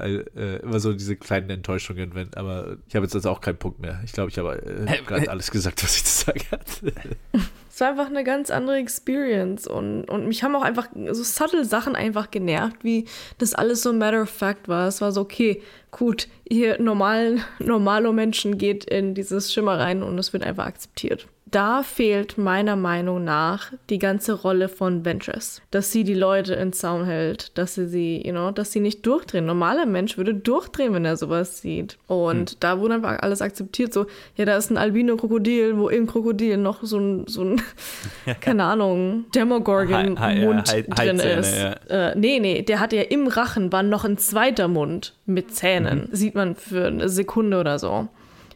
äh, immer so diese kleinen Enttäuschungen. Wenn, aber ich habe jetzt also auch keinen Punkt mehr. Ich glaube, ich habe äh, gerade alles gesagt, was ich zu sagen hatte. Es war einfach eine ganz andere Experience und, und mich haben auch einfach so subtle Sachen einfach genervt, wie das alles so matter of fact war. Es war so, okay, gut, hier normalen, normalo Menschen geht in dieses Schimmer rein und es wird einfach akzeptiert da fehlt meiner Meinung nach die ganze Rolle von Ventress. Dass sie die Leute in Zaum hält, dass sie sie, you know, dass sie nicht durchdrehen. Normaler Mensch würde durchdrehen, wenn er sowas sieht. Und hm. da wurde einfach alles akzeptiert. So, ja, da ist ein Albino-Krokodil, wo im Krokodil noch so ein, so ein keine Ahnung, Demogorgon-Mund drin ist. Ja. Äh, nee, nee, der hatte ja im Rachen war noch ein zweiter Mund mit Zähnen. Mhm. Sieht man für eine Sekunde oder so.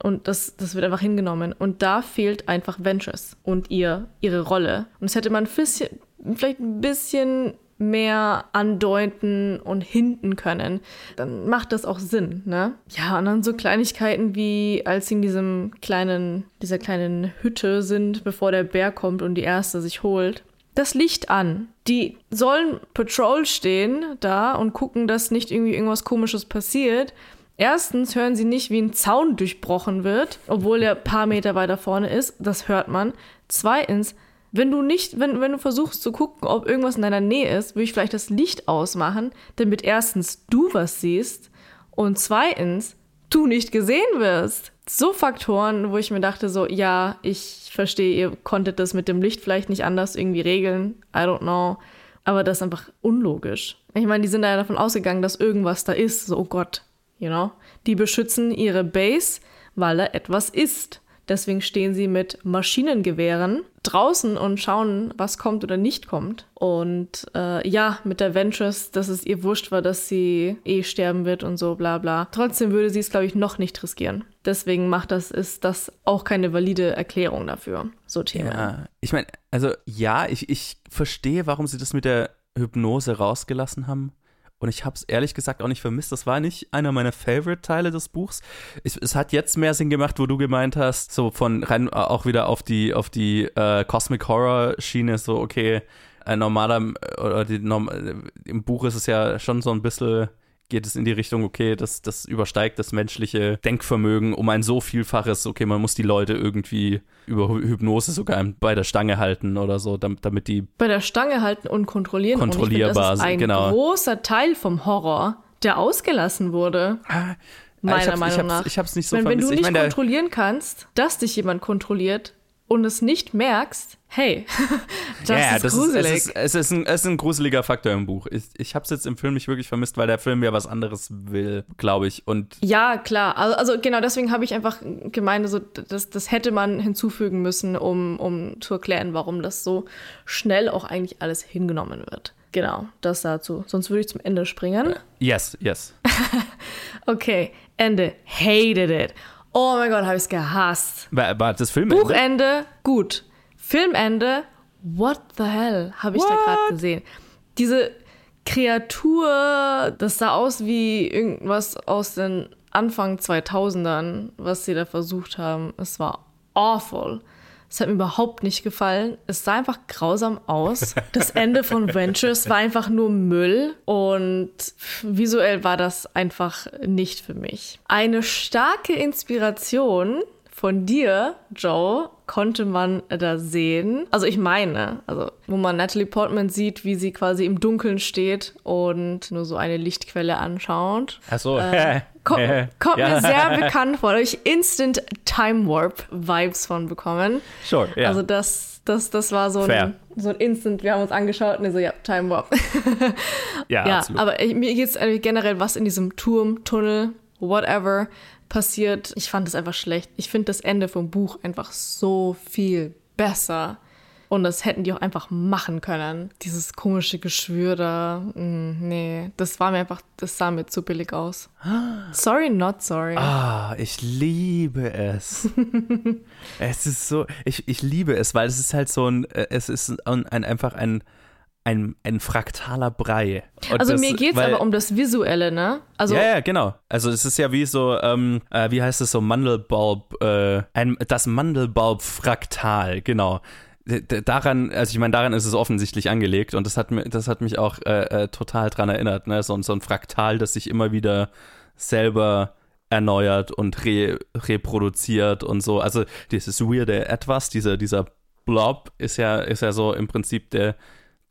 Und das, das wird einfach hingenommen. Und da fehlt einfach Ventures und ihr, ihre Rolle. Und das hätte man bisschen, vielleicht ein bisschen mehr andeuten und hinten können, dann macht das auch Sinn, ne? Ja, und dann so Kleinigkeiten wie, als sie in diesem kleinen, dieser kleinen Hütte sind, bevor der Bär kommt und die erste sich holt. Das Licht an. Die sollen Patrol stehen da und gucken, dass nicht irgendwie irgendwas Komisches passiert. Erstens hören sie nicht, wie ein Zaun durchbrochen wird, obwohl er ein paar Meter weiter vorne ist. Das hört man. Zweitens, wenn du nicht, wenn, wenn du versuchst zu gucken, ob irgendwas in deiner Nähe ist, würde ich vielleicht das Licht ausmachen, damit erstens du was siehst und zweitens du nicht gesehen wirst. So Faktoren, wo ich mir dachte, so, ja, ich verstehe, ihr konntet das mit dem Licht vielleicht nicht anders irgendwie regeln. I don't know. Aber das ist einfach unlogisch. Ich meine, die sind ja davon ausgegangen, dass irgendwas da ist. So, oh Gott, You know? Die beschützen ihre Base, weil da etwas ist. Deswegen stehen sie mit Maschinengewehren draußen und schauen, was kommt oder nicht kommt. Und äh, ja, mit der Ventress, dass es ihr wurscht war, dass sie eh sterben wird und so, bla bla. Trotzdem würde sie es, glaube ich, noch nicht riskieren. Deswegen macht das, ist das auch keine valide Erklärung dafür, so Themen. Ja, ich meine, also ja, ich, ich verstehe, warum sie das mit der Hypnose rausgelassen haben. Und ich habe es ehrlich gesagt auch nicht vermisst. Das war nicht einer meiner Favorite-Teile des Buchs. Ich, es hat jetzt mehr Sinn gemacht, wo du gemeint hast, so von rein auch wieder auf die, auf die äh, Cosmic Horror-Schiene, so, okay, ein normaler, oder die, norm, im Buch ist es ja schon so ein bisschen geht es in die Richtung, okay, das, das übersteigt das menschliche Denkvermögen um ein so Vielfaches, okay, man muss die Leute irgendwie über Hypnose sogar bei der Stange halten oder so, damit, damit die. Bei der Stange halten und kontrollieren. Kontrollierbar, ich find, das ist ein genau. großer Teil vom Horror, der ausgelassen wurde. Ah, meiner ich hab's, Meinung ich hab's, nach. Ich hab's nicht so wenn, wenn du nicht ich meine, der- kontrollieren kannst, dass dich jemand kontrolliert und es nicht merkst, hey, das ja, ist das gruselig. Ist, es, ist, es, ist ein, es ist ein gruseliger Faktor im Buch. Ich, ich habe es jetzt im Film nicht wirklich vermisst, weil der Film ja was anderes will, glaube ich. Und ja, klar. Also, also genau deswegen habe ich einfach gemeint, so, das, das hätte man hinzufügen müssen, um, um zu erklären, warum das so schnell auch eigentlich alles hingenommen wird. Genau, das dazu. Sonst würde ich zum Ende springen. yes, yes. Okay, Ende. Hated it. Oh mein Gott, habe ich es gehasst. War, war das Film? Buchende, gut. Filmende, what the hell, habe ich da gerade gesehen. Diese Kreatur, das sah aus wie irgendwas aus den Anfang 2000ern, was sie da versucht haben. Es war awful. Es hat mir überhaupt nicht gefallen. Es sah einfach grausam aus. Das Ende von Ventures war einfach nur Müll und visuell war das einfach nicht für mich. Eine starke Inspiration von dir, Joe, konnte man da sehen. Also ich meine, also wo man Natalie Portman sieht, wie sie quasi im Dunkeln steht und nur so eine Lichtquelle anschaut. Achso. Äh, kommt kommt Ja. mir sehr bekannt vor. Da habe ich Instant Time Warp Vibes von bekommen. Sure, ja. Also das, das, das war so Fair. ein, so ein Instant, wir haben uns angeschaut und ich so, ja, Time Warp. ja, ja, absolut. aber ich, mir geht es generell, was in diesem Turm, Tunnel, whatever passiert. Ich fand es einfach schlecht. Ich finde das Ende vom Buch einfach so viel besser. Und das hätten die auch einfach machen können. Dieses komische Geschwür da. mm, nee, das war mir einfach, das sah mir zu billig aus. Sorry, not sorry. Ah, ich liebe es. es ist so, ich, ich liebe es, weil es ist halt so ein, äh, es ist ein, ein einfach ein, ein, ein fraktaler Brei. Und also das- mir geht es aber um das Visuelle, ne? Also ja, ja, genau. Also es ist ja wie so, ähm, äh, wie heißt es so, Mandelbaum, äh, ein, das Mandelbaum-Fraktal, genau. Daran, also ich meine, daran ist es offensichtlich angelegt und das hat, mir, das hat mich auch äh, äh, total dran erinnert, ne? So, ein- so ein Fraktal, das sich immer wieder selber erneuert und re reproduziert und so. Also dieses weirde Etwas, dieser, dieser Blob ist ja, ist ja so im Prinzip der,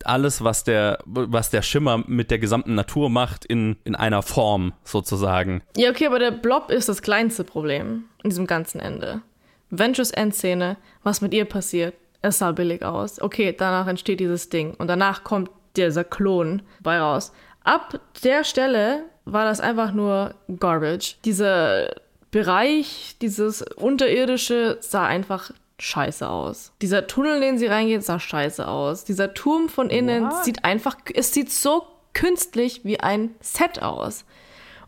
alles, was der, was der Schimmer mit der gesamten Natur macht, in, in einer Form sozusagen. Ja, okay, aber der Blob ist das kleinste Problem in diesem ganzen Ende. Ventures Endszene, was mit ihr passiert, es sah billig aus. Okay, danach entsteht dieses Ding und danach kommt dieser Klon bei raus. Ab der Stelle war das einfach nur Garbage. Dieser Bereich, dieses unterirdische sah einfach scheiße aus. Dieser Tunnel, in den sie reingeht, sah scheiße aus. Dieser Turm von innen sieht einfach, es sieht so künstlich wie ein Set aus.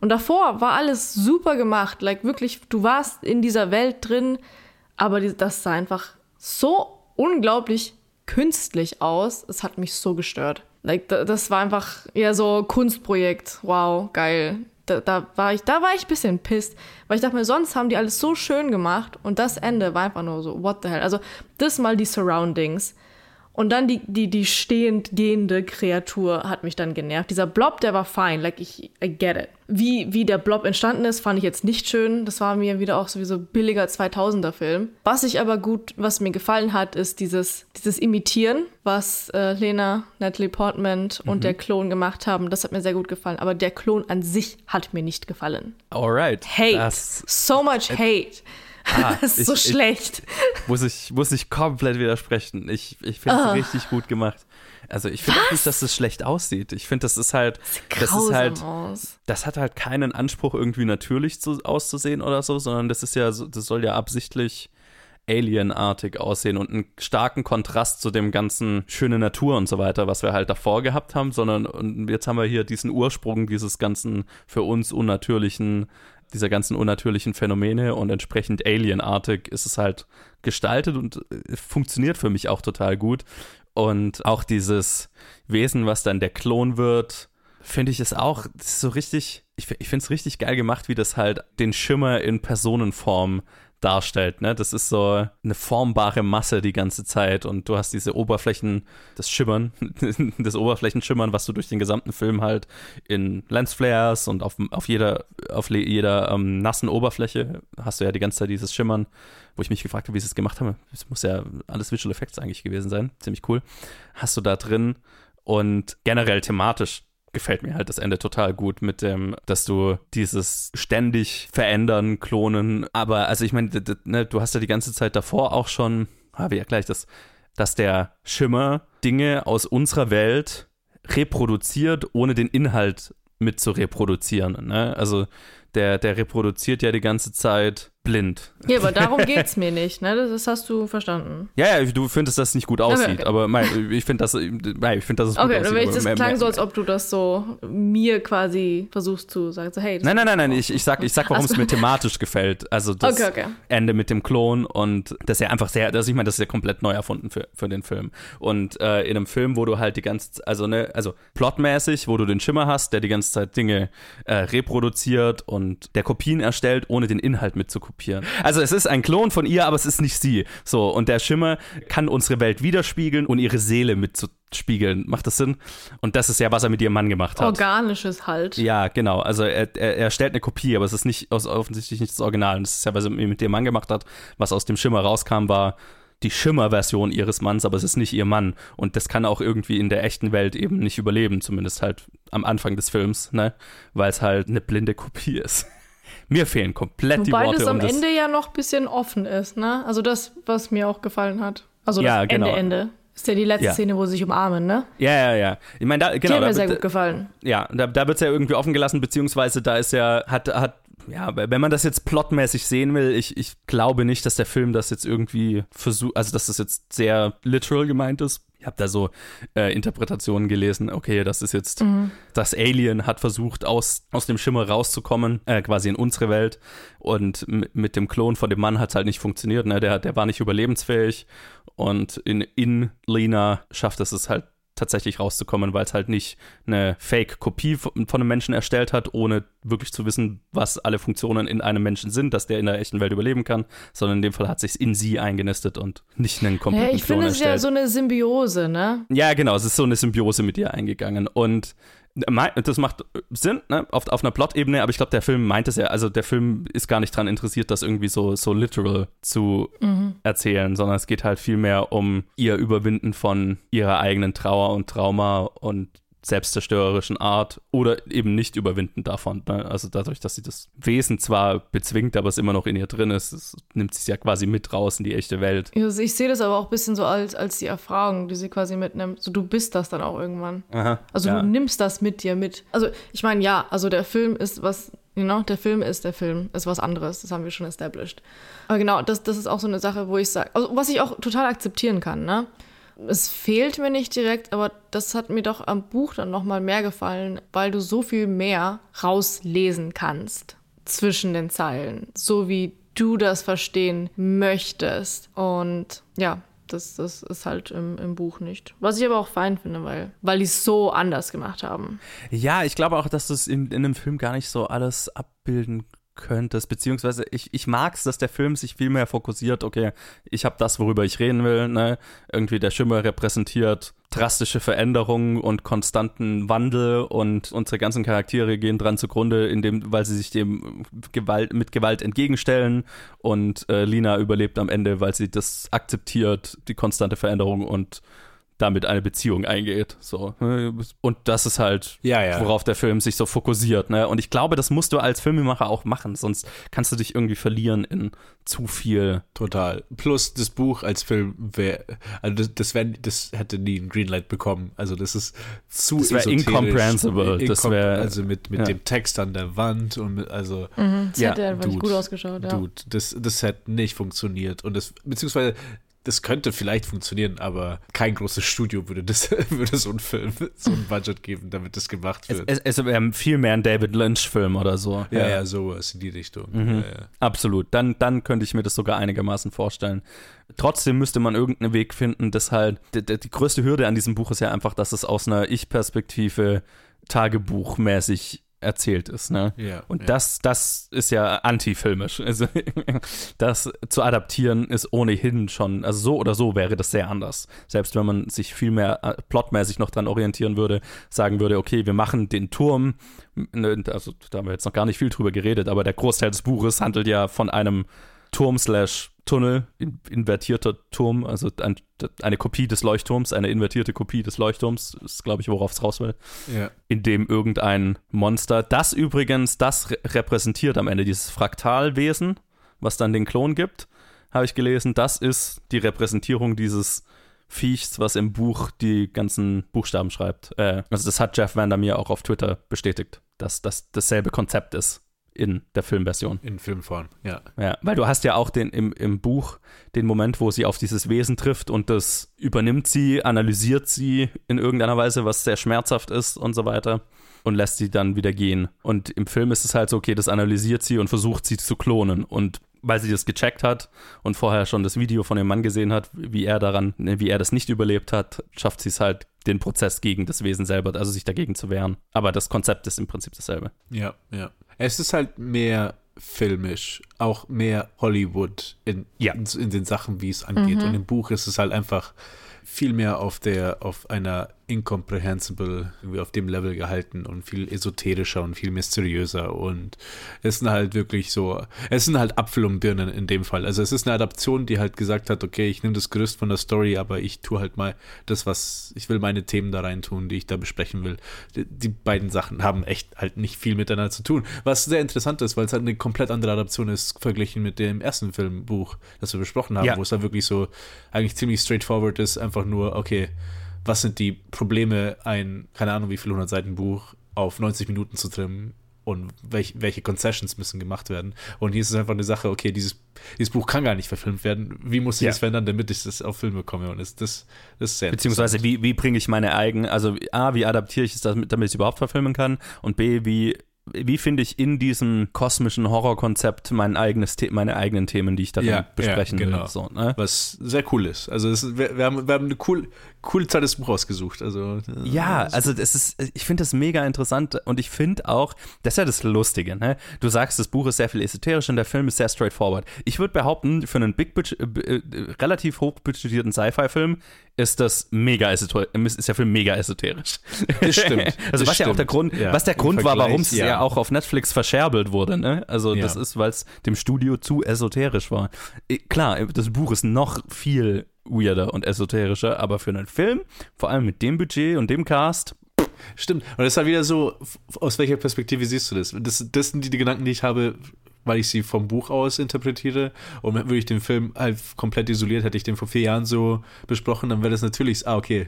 Und davor war alles super gemacht. Like wirklich, du warst in dieser Welt drin, aber das sah einfach so unglaublich künstlich aus. Es hat mich so gestört. Like, da- das war einfach eher so Kunstprojekt. Wow, geil. Da, da war ich, da war ich ein bisschen pisst, weil ich dachte mir, sonst haben die alles so schön gemacht und das Ende war einfach nur so, what the hell. Also, das mal die Surroundings. Und dann die, die, die stehend gehende Kreatur hat mich dann genervt. Dieser Blob, der war fine, like ich I get it. Wie, wie der Blob entstanden ist, fand ich jetzt nicht schön. Das war mir wieder auch sowieso billiger 2000er Film. Was ich aber gut, was mir gefallen hat, ist dieses, dieses Imitieren, was äh, Lena, Natalie Portman und der Klon gemacht haben. Das hat mir sehr gut gefallen. Aber der Klon an sich hat mir nicht gefallen. Alright. Hate. Das so much hate. Ah, das ist ich- so ich- schlecht. muss ich, muss ich komplett widersprechen. Ich, ich finde Ah. es richtig gut gemacht. Also ich finde nicht, dass es schlecht aussieht. Ich finde, das ist halt, das ist Grausam halt, aus. das hat halt keinen Anspruch, irgendwie natürlich zu, auszusehen oder so, sondern das ist ja, das soll ja absichtlich alienartig aussehen und einen starken Kontrast zu dem ganzen schöne Natur und so weiter, was wir halt davor gehabt haben, sondern und jetzt haben wir hier diesen Ursprung dieses ganzen für uns unnatürlichen, dieser ganzen unnatürlichen Phänomene und entsprechend alienartig ist es halt gestaltet und äh, funktioniert für mich auch total gut. Und auch dieses Wesen, was dann der Klon wird, finde ich es auch so richtig, ich, ich finde es richtig geil gemacht, wie das halt den Schimmer in Personenform darstellt. Ne? Das ist so eine formbare Masse die ganze Zeit und du hast diese Oberflächen, das Schimmern, das Oberflächenschimmern, was du durch den gesamten Film halt in Lensflares und auf, auf jeder, auf jeder ähm, nassen Oberfläche hast du ja die ganze Zeit dieses Schimmern, wo ich mich gefragt habe, wie sie es gemacht haben. Es muss ja alles Visual Effects eigentlich gewesen sein. Ziemlich cool. Hast du da drin und generell thematisch gefällt mir halt das Ende total gut mit dem, dass du dieses ständig verändern, klonen, aber also ich meine, ne, du hast ja die ganze Zeit davor auch schon, habe ich ja gleich das, dass der Schimmer Dinge aus unserer Welt reproduziert, ohne den Inhalt mit zu reproduzieren. Ne? Also der, der reproduziert ja die ganze Zeit blind. Ja, aber darum geht es mir nicht, ne? Das hast du verstanden. Ja, ja, du findest, dass es nicht gut aussieht, okay, okay. aber mein, ich finde, dass, ich find, dass es gut okay, aussieht. Okay, das klang so, als ob du das so mir quasi versuchst zu sagen, so, hey. Nein, nein, nein, nein, ich, ich sag, ich sag warum es mir thematisch gefällt. Also das Ende mit dem Klon und das ist ja einfach sehr, das, ich meine, das ist ja komplett neu erfunden für, für den Film. Und äh, in einem Film, wo du halt die ganze, also ne, also plotmäßig, wo du den Schimmer hast, der die ganze Zeit Dinge äh, reproduziert und der Kopien erstellt, ohne den Inhalt mitzukopieren kopieren. Also es ist ein Klon von ihr, aber es ist nicht sie. So, und der Schimmer kann unsere Welt widerspiegeln und ihre Seele mitzuspiegeln. Macht das Sinn? Und das ist ja, was er mit ihrem Mann gemacht hat. Organisches halt. Ja, genau. Also er, er, er stellt eine Kopie, aber es ist nicht offensichtlich nicht das Original. Und das ist ja, was er mit dem Mann gemacht hat. Was aus dem Schimmer rauskam, war die Schimmer-Version ihres Manns, aber es ist nicht ihr Mann. Und das kann auch irgendwie in der echten Welt eben nicht überleben, zumindest halt am Anfang des Films, ne? Weil es halt eine blinde Kopie ist. Mir fehlen komplett Wobei die Worte. Weil es am um Ende ja noch ein bisschen offen ist, ne? Also das, was mir auch gefallen hat. Also das ja, Ende, genau. Ende. Ist ja die letzte Ja. Szene, wo sie sich umarmen, ne? Ja, ja, ja. Ich meine, da, Die genau. hat da mir sehr wird- gut gefallen. Ja, da, da wird es ja irgendwie offen gelassen, beziehungsweise da ist ja, hat, hat, ja, wenn man das jetzt plotmäßig sehen will, ich, ich glaube nicht, dass der Film das jetzt irgendwie versucht, also dass das jetzt sehr literal gemeint ist. Ich habe da so äh, Interpretationen gelesen, okay, das ist jetzt, das Alien hat versucht, aus, aus dem Schimmer rauszukommen, äh, quasi in unsere Welt. Und mit dem Klon von dem Mann hat es halt nicht funktioniert, ne? der, der war nicht überlebensfähig. Und in, in Lena schafft es es halt tatsächlich rauszukommen, weil es halt nicht eine Fake-Kopie von einem Menschen erstellt hat, ohne wirklich zu wissen, was alle Funktionen in einem Menschen sind, dass der in der echten Welt überleben kann, sondern in dem Fall hat sich in sie eingenistet und nicht einen Ja, kompletten ich Klon finde es ist ja so eine Symbiose, ne? Ja, genau, es ist so eine Symbiose mit ihr eingegangen. Und das macht Sinn, ne, auf, auf einer Plot-Ebene, aber ich glaube, der Film meint es ja, also der Film ist gar nicht daran interessiert, das irgendwie so, so literal zu erzählen, sondern es geht halt viel mehr um ihr Überwinden von ihrer eigenen Trauer und Trauma und selbstzerstörerischen Art oder eben nicht überwinden davon. Ne? Also dadurch, dass sie das Wesen zwar bezwingt, aber es immer noch in ihr drin ist, es nimmt sie es ja quasi mit raus in die echte Welt. Also ich sehe das aber auch ein bisschen so als, als die Erfahrung, die sie quasi mitnimmt. So, du bist das dann auch irgendwann. Aha, Also ja. du nimmst das mit dir mit. Also ich meine, ja, also der Film ist was, you know, der Film ist der Film, ist was anderes, das haben wir schon established. Aber genau, das, das ist auch so eine Sache, wo ich sage, also was ich auch total akzeptieren kann, ne? Es fehlt mir nicht direkt, aber das hat mir doch am Buch dann nochmal mehr gefallen, weil du so viel mehr rauslesen kannst zwischen den Zeilen, so wie du das verstehen möchtest. Und ja, das, das ist halt im, im Buch nicht. Was ich aber auch fein finde, weil, weil die es so anders gemacht haben. Ja, ich glaube auch, dass du es in, in einem Film gar nicht so alles abbilden könntest, beziehungsweise ich, ich mag es, dass der Film sich viel mehr fokussiert, okay, ich habe das, worüber ich reden will, ne? Irgendwie der Schimmer repräsentiert drastische Veränderungen und konstanten Wandel und unsere ganzen Charaktere gehen dran zugrunde, indem, weil sie sich dem Gewalt, mit Gewalt entgegenstellen und äh, Lina überlebt am Ende, weil sie das akzeptiert, die konstante Veränderung und damit eine Beziehung eingeht. So. ne? Und das ist halt, Ja, ja. worauf der Film sich so fokussiert. Ne? Und ich glaube, das musst du als Filmemacher auch machen, sonst kannst du dich irgendwie verlieren in zu viel. Total. Plus das Buch als Film wäre, also das, das, wär, das hätte nie ein Greenlight bekommen. Also das ist zu Das wär esoterisch. incomprehensible. Das Incom- wär- also mit, mit ja. dem Text an der Wand und mit, also Das Ja, hätte einfach nicht gut ausgeschaut, ja. Dude, das, das hätte nicht funktioniert. Und das, beziehungsweise, das könnte vielleicht funktionieren, aber kein großes Studio würde das, würde so einen Film, so ein Budget geben, damit das gemacht Es, wird. es, es wäre viel mehr ein David Lynch-Film oder so. ja, ja, sowas in die Richtung. Mhm. Ja, ja. Absolut. Dann, dann könnte ich mir das sogar einigermaßen vorstellen. Trotzdem müsste man irgendeinen Weg finden, dass halt, die, die die größte Hürde an diesem Buch ist ja einfach, dass es aus einer Ich-Perspektive tagebuchmäßig erzählt ist. Ne? Ja, Und ja. das, das ist ja antifilmisch. Also das zu adaptieren ist ohnehin schon, also so oder so wäre das sehr anders. Selbst wenn man sich viel mehr äh, plotmäßig noch dran orientieren würde, sagen würde, okay, wir machen den Turm, ne, also da haben wir jetzt noch gar nicht viel drüber geredet, aber der Großteil des Buches handelt ja von einem Turm slash Tunnel, in, invertierter Turm, also ein, eine Kopie des Leuchtturms, eine invertierte Kopie des Leuchtturms, ist glaube ich, worauf es raus will ja. in dem irgendein Monster, das übrigens, das re repräsentiert am Ende dieses Fraktalwesen, was dann den Klon gibt, habe ich gelesen, das ist die Repräsentierung dieses Viechs, was im Buch die ganzen Buchstaben schreibt. Äh, also das hat Jeff Vandermeer auch auf Twitter bestätigt, dass das dasselbe Konzept ist in der Filmversion. In Filmform, ja. Ja, weil du hast ja auch den im, im Buch den Moment, wo sie auf dieses Wesen trifft und das übernimmt sie, analysiert sie in irgendeiner Weise, was sehr schmerzhaft ist und so weiter und lässt sie dann wieder gehen. Und im Film ist es halt so, okay, das analysiert sie und versucht sie zu klonen und weil sie das gecheckt hat und vorher schon das Video von dem Mann gesehen hat, wie er daran, ne, wie er das nicht überlebt hat, schafft sie es halt, den Prozess gegen das Wesen selber, also sich dagegen zu wehren. Aber das Konzept ist im Prinzip dasselbe. Ja, ja. Es ist halt mehr filmisch, auch mehr Hollywood in, Ja. in, in den Sachen, wie es angeht. Und im Buch ist es halt einfach viel mehr auf der, auf einer incomprehensible, irgendwie auf dem Level gehalten und viel esoterischer und viel mysteriöser und es sind halt wirklich so, es sind halt Apfel und Birnen in dem Fall. Also es ist eine Adaption, die halt gesagt hat, okay, ich nehme das Gerüst von der Story, aber ich tue halt mal das, was, ich will meine Themen da rein tun, die ich da besprechen will. Die, die beiden Sachen haben echt halt nicht viel miteinander zu tun. Was sehr interessant ist, weil es halt eine komplett andere Adaption ist, verglichen mit dem ersten Filmbuch, das wir besprochen haben, Ja. wo es da wirklich so eigentlich ziemlich straightforward ist, einfach nur, okay, was sind die Probleme, ein, keine Ahnung, wie viel 100 Seiten Buch auf 90 Minuten zu trimmen und welch, welche Concessions müssen gemacht werden. Und hier ist es einfach eine Sache, okay, dieses, dieses Buch kann gar nicht verfilmt werden. Wie muss ich Ja. das verändern, damit ich das auf Film bekomme? Und das, das, das ist sehr Beziehungsweise, wie, wie bringe ich meine eigenen, also A, wie adaptiere ich es, damit, damit ich es überhaupt verfilmen kann und B, wie, wie finde ich in diesem kosmischen Horrorkonzept mein eigenes The meine eigenen Themen, die ich darin Ja, besprechen ja, genau. will. So, ne? Was sehr cool ist. Also es, wir, wir, haben, wir haben eine cool, coole Zeit des Buch ausgesucht. Also, äh, Ja, also das ist, ich finde das mega interessant und ich finde auch, das ist ja das Lustige, ne? Du sagst, das Buch ist sehr viel esoterisch und der Film ist sehr straightforward. Ich würde behaupten, für einen big budget, äh, äh, relativ hochbudgetierten Sci-Fi-Film ist das mega esoterisch, ist der Film mega esoterisch. Das stimmt, also das was ja auch der stimmt. Grund, Ja, was der Grund war, warum es ja. ja. auch auf Netflix verscherbelt wurde, ne? Also das Ja. ist, weil es dem Studio zu esoterisch war. Eh, Klar, das Buch ist noch viel weirder und esoterischer, aber für einen Film, vor allem mit dem Budget und dem Cast, Stimmt. Und das ist halt wieder so, aus welcher Perspektive siehst du das? Das, das sind die, die Gedanken, die ich habe, weil ich sie vom Buch aus interpretiere. Und würde ich den Film halt komplett isoliert, hätte ich den vor vier Jahren so besprochen, dann wäre das natürlich, ah, okay.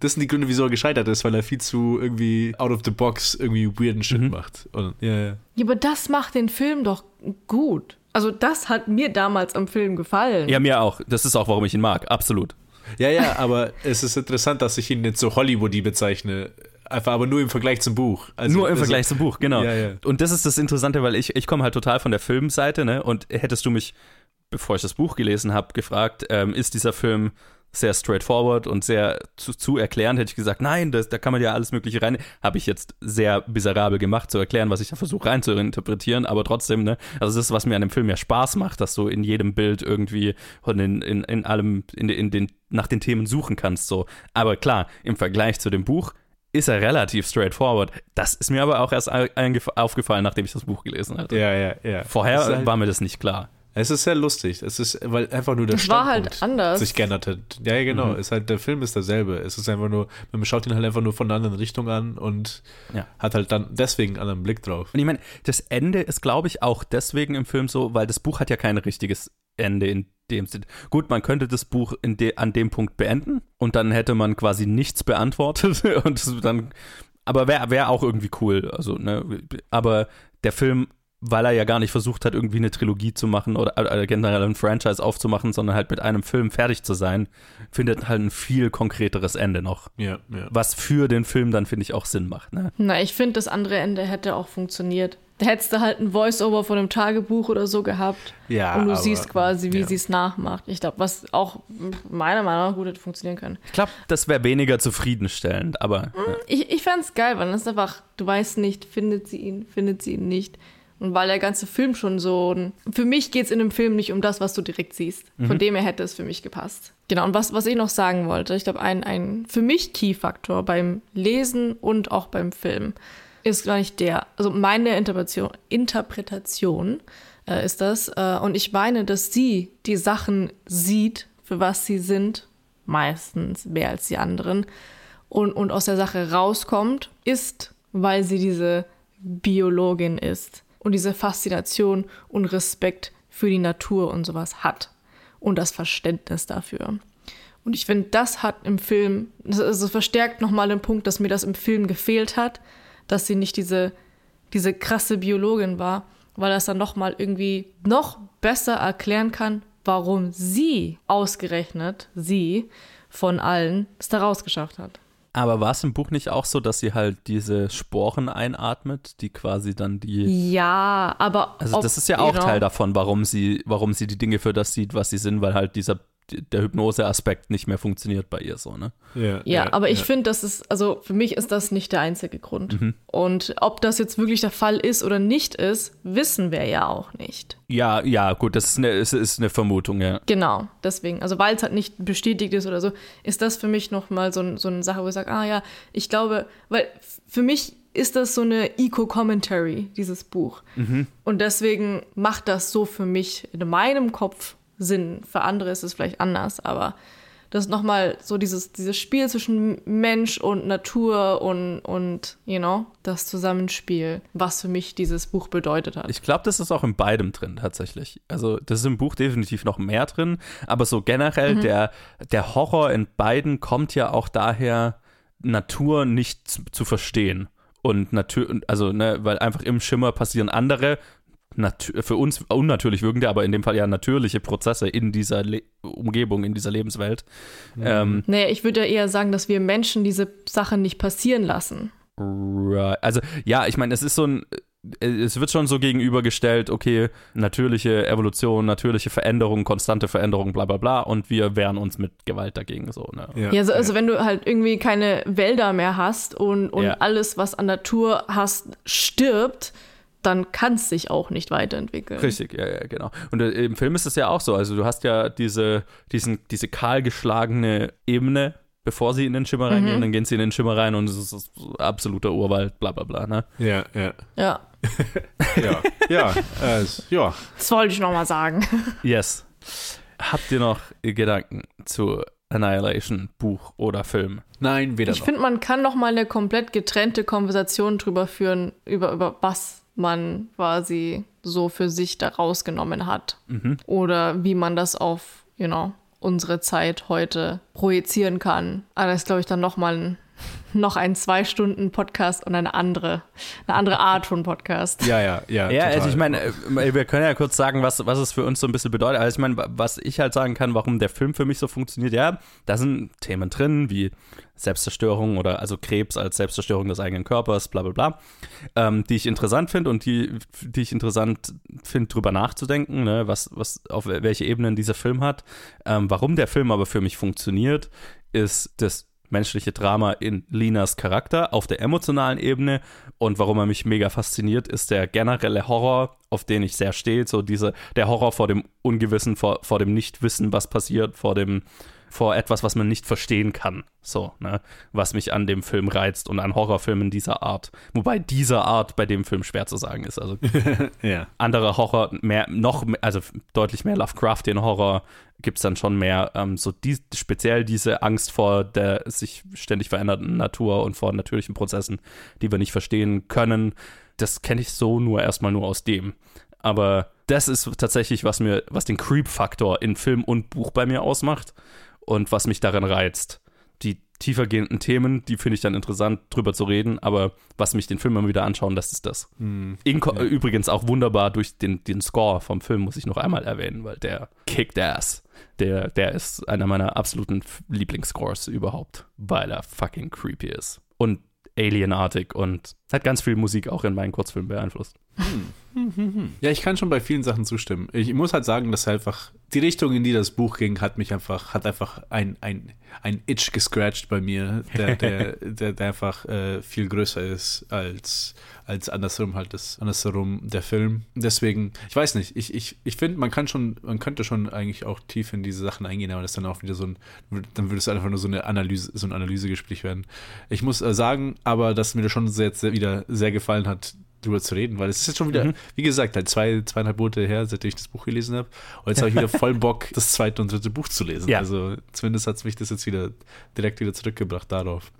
Das sind die Gründe, wieso er gescheitert ist, weil er viel zu irgendwie out of the box irgendwie weirden Shit Mhm. macht. Und, ja, ja. Ja, aber das macht den Film doch gut. Also das hat mir damals am Film gefallen. Ja, mir auch. Das ist auch, warum ich ihn mag. Absolut. Ja, ja, aber es ist interessant, dass ich ihn jetzt so Hollywoody bezeichne. Einfach aber nur im Vergleich zum Buch. Also, Nur im also- Vergleich zum Buch, genau. Ja, ja. Und das ist das Interessante, weil ich, ich komme halt total von der Filmseite, ne? Und hättest du mich, bevor ich das Buch gelesen habe, gefragt, ähm, ist dieser Film sehr straightforward und sehr zu, zu erklären, hätte ich gesagt, nein, das, da kann man ja alles Mögliche rein. Habe ich jetzt sehr miserabel gemacht, zu erklären, was ich da versuche rein zu interpretieren, aber trotzdem, ne? Also das ist, was mir an dem Film ja Spaß macht, dass du in jedem Bild irgendwie und in, in, in allem, in, in den, nach den Themen suchen kannst, so. Aber klar, im Vergleich zu dem Buch ist er relativ straightforward. Das ist mir aber auch erst aufgefallen, nachdem ich das Buch gelesen hatte. Ja, ja, ja. Vorher halt, war mir das nicht klar. Es ist sehr lustig. Es ist, weil einfach nur der Das war halt Standpunkt anders. sich geändert hat. Ja, ja, genau. Mhm. Es ist halt, der Film ist derselbe. Es ist einfach nur, man schaut ihn halt einfach nur von einer anderen Richtung an und Ja. hat halt dann deswegen einen anderen Blick drauf. Und ich meine, das Ende ist, glaube ich, auch deswegen im Film so, weil das Buch hat ja kein richtiges Ende in dem Sinn. Gut, man könnte das Buch in de, an dem Punkt beenden und dann hätte man quasi nichts beantwortet und dann, aber wäre wär auch irgendwie cool. Also, ne, aber der Film, weil er ja gar nicht versucht hat, irgendwie eine Trilogie zu machen oder, oder generell ein Franchise aufzumachen, sondern halt mit einem Film fertig zu sein, findet halt ein viel konkreteres Ende noch. Ja, ja. Was für den Film dann, finde ich, auch Sinn macht. Ne? Na, ich finde, das andere Ende hätte auch funktioniert. Da hättest du halt ein Voice-Over von einem Tagebuch oder so gehabt. Ja, und du aber- siehst quasi, wie ja. sie es nachmacht. Ich glaube, was auch meiner Meinung nach gut hätte funktionieren können. Ich glaube, das wäre weniger zufriedenstellend, aber ja. Ich, ich fände es geil, weil das ist einfach, du weißt nicht, findet sie ihn, findet sie ihn nicht. Und weil der ganze Film schon so. Für mich geht es in dem Film nicht um das, was du direkt siehst. Von dem her hätte es für mich gepasst. Genau, und was, was ich noch sagen wollte, ich glaube, ein, ein für mich Key-Faktor beim Lesen und auch beim Film ist gar nicht der. Also meine Interpretation, Interpretation äh, ist das. Äh, und ich meine, dass sie die Sachen sieht, für was sie sind, meistens mehr als die anderen und, und aus der Sache rauskommt, ist, weil sie diese Biologin ist und diese Faszination und Respekt für die Natur und sowas hat und das Verständnis dafür. Und ich finde, das hat im Film, das also verstärkt nochmal den Punkt, dass mir das im Film gefehlt hat, dass sie nicht diese, diese krasse Biologin war, weil das dann nochmal irgendwie noch besser erklären kann, warum sie ausgerechnet, sie von allen, es da rausgeschafft hat. Aber war es im Buch nicht auch so, dass sie halt diese Sporen einatmet, die quasi dann die. Ja, aber. Also das ist ja auch genau. Teil davon, warum sie, warum sie die Dinge für das sieht, was sie sind, weil halt dieser der Hypnose-Aspekt nicht mehr funktioniert bei ihr so, ne? Ja, Ja, aber ich finde, das ist, also für mich ist das nicht der einzige Grund. Mhm. Und ob das jetzt wirklich der Fall ist oder nicht ist, wissen wir ja auch nicht. Ja, ja, gut, das ist eine, ist, ist eine Vermutung, ja. Genau, deswegen. Also weil es halt nicht bestätigt ist oder so, ist das für mich nochmal so, so eine Sache, wo ich sage, ah ja, ich glaube, weil für mich ist das so eine Eco-Commentary, dieses Buch. Und deswegen macht das so für mich in meinem Kopf Sinn. Für andere ist es vielleicht anders, aber das ist nochmal so dieses, dieses Spiel zwischen Mensch und Natur und, und, you know, das Zusammenspiel, was für mich dieses Buch bedeutet hat. Ich glaube, das ist auch in beidem drin tatsächlich. Also das ist im Buch definitiv noch mehr drin, aber so generell der, der Horror in beiden kommt ja auch daher, Natur nicht zu, zu verstehen. Und natürlich, also, ne, weil einfach im Schimmer passieren andere, für uns unnatürlich wirkende, aber in dem Fall ja natürliche Prozesse in dieser Le Umgebung, in dieser Lebenswelt. Ähm, Naja, ich würde ja eher sagen, dass wir Menschen diese Sachen nicht passieren lassen. Right. Also, ja, ich meine, es ist so ein. Es wird schon so gegenübergestellt, okay, natürliche Evolution, natürliche Veränderung, konstante Veränderung, bla bla bla, und wir wehren uns mit Gewalt dagegen so, ne? Ja, Ja, also, also wenn du halt irgendwie keine Wälder mehr hast und, und Ja. alles, was an Natur hast, stirbt, dann kann es sich auch nicht weiterentwickeln. Richtig, ja, ja, genau. Und äh, im Film ist es ja auch so. Also du hast ja diese, diesen, diese kahlgeschlagene Ebene, bevor sie in den Schimmer reingehen, dann gehen sie in den Schimmer rein und es ist so absoluter Urwald, bla bla bla, ne? ja, ja, Ja, ja, ja, äh, ja. das wollte ich nochmal sagen. Yes. Habt ihr noch Gedanken zu Annihilation, Buch oder Film? Nein, weder Ich finde, man kann noch mal eine komplett getrennte Konversation drüber führen, über, über was man quasi so für sich da rausgenommen hat. Oder wie man das auf, you know, unsere Zeit heute projizieren kann. Aber das ist, glaube ich, dann noch mal ein, noch ein zwei Stunden Podcast und eine andere, eine andere Art von Podcast. Ja, ja, ja. Ja, also total. ich meine, äh, wir können ja kurz sagen, was, was es für uns so ein bisschen bedeutet. Also ich meine, was ich halt sagen kann, warum der Film für mich so funktioniert, ja, da sind Themen drin, wie Selbstzerstörung oder also Krebs als Selbstzerstörung des eigenen Körpers, bla bla bla, ähm, die ich interessant finde und die, die ich interessant finde, drüber nachzudenken, ne, was, was, auf welche Ebenen dieser Film hat. Ähm, warum der Film aber für mich funktioniert, ist das menschliche Drama in Linas Charakter auf der emotionalen Ebene. Und warum er mich mega fasziniert, ist der generelle Horror, auf den ich sehr stehe, so diese, der Horror vor dem Ungewissen, vor, vor dem Nichtwissen, was passiert, vor dem, vor etwas, was man nicht verstehen kann, so, ne, was mich an dem Film reizt und an Horrorfilmen dieser Art. Wobei dieser Art bei dem Film schwer zu sagen ist, also Ja. anderer Horror, mehr, noch, mehr, also deutlich mehr Lovecraftian Horror gibt es dann schon mehr, ähm, so die, speziell diese Angst vor der sich ständig verändernden Natur und vor natürlichen Prozessen, die wir nicht verstehen können. Das kenne ich so nur erstmal nur aus dem. Aber das ist tatsächlich, was mir, was den Creep-Faktor in Film und Buch bei mir ausmacht und was mich darin reizt. Die tiefergehenden Themen, die finde ich dann interessant, drüber zu reden, aber was mich den Film immer wieder anschauen, das ist das. Inko äh, Übrigens auch wunderbar durch den, den Score vom Film, muss ich noch einmal erwähnen, weil der kickt ass. Der, der ist einer meiner absoluten Lieblingsscores überhaupt, weil er fucking creepy ist. Und alienartig und hat ganz viel Musik auch in meinen Kurzfilmen beeinflusst. Ja, ich kann schon bei vielen Sachen zustimmen. Ich muss halt sagen, dass einfach die Richtung, in die das Buch ging, hat mich einfach, hat einfach ein, ein, ein Itch gescratcht bei mir, der, der, der, der einfach äh, viel größer ist als, als andersrum halt das, andersrum der Film. Deswegen, ich weiß nicht, ich, ich, ich finde, man kann schon, man könnte schon eigentlich auch tief in diese Sachen eingehen, aber das ist dann auch wieder so ein, dann würde es einfach nur so eine Analyse, so ein Analysegespräch werden. Ich muss äh, sagen, aber dass mir das schon sehr, sehr, wieder sehr gefallen hat, drüber zu reden, weil es ist jetzt schon wieder, mhm. wie gesagt, halt zwei, zweieinhalb Monate her, seitdem ich das Buch gelesen habe. Und jetzt habe ich wieder voll Bock, das zweite und dritte Buch zu lesen. Ja. Also zumindest hat es mich das jetzt wieder direkt wieder zurückgebracht darauf.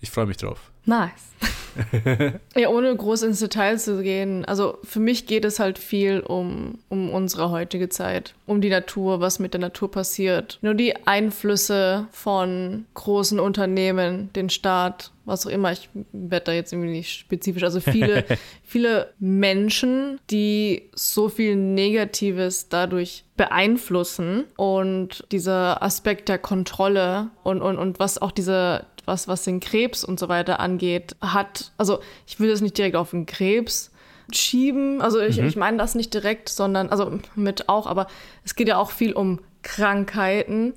Ich freue mich drauf. Nice. ja, ohne groß ins Detail zu gehen. Also für mich geht es halt viel um, um unsere heutige Zeit, um die Natur, was mit der Natur passiert. Nur die Einflüsse von großen Unternehmen, den Staat, was auch immer. Ich werde da jetzt irgendwie nicht spezifisch. Also viele, viele Menschen, die so viel Negatives dadurch beeinflussen und dieser Aspekt der Kontrolle und, und, und was auch diese was, was den Krebs und so weiter angeht, hat, also ich will es nicht direkt auf den Krebs schieben, also ich, mhm. ich meine das nicht direkt, sondern, also mit auch, aber es geht ja auch viel um Krankheiten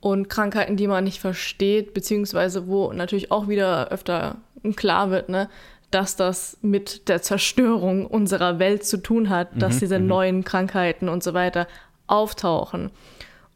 und Krankheiten, die man nicht versteht, beziehungsweise wo natürlich auch wieder öfter klar wird, ne, dass das mit der Zerstörung unserer Welt zu tun hat, dass mhm, diese mhm. neuen Krankheiten und so weiter auftauchen.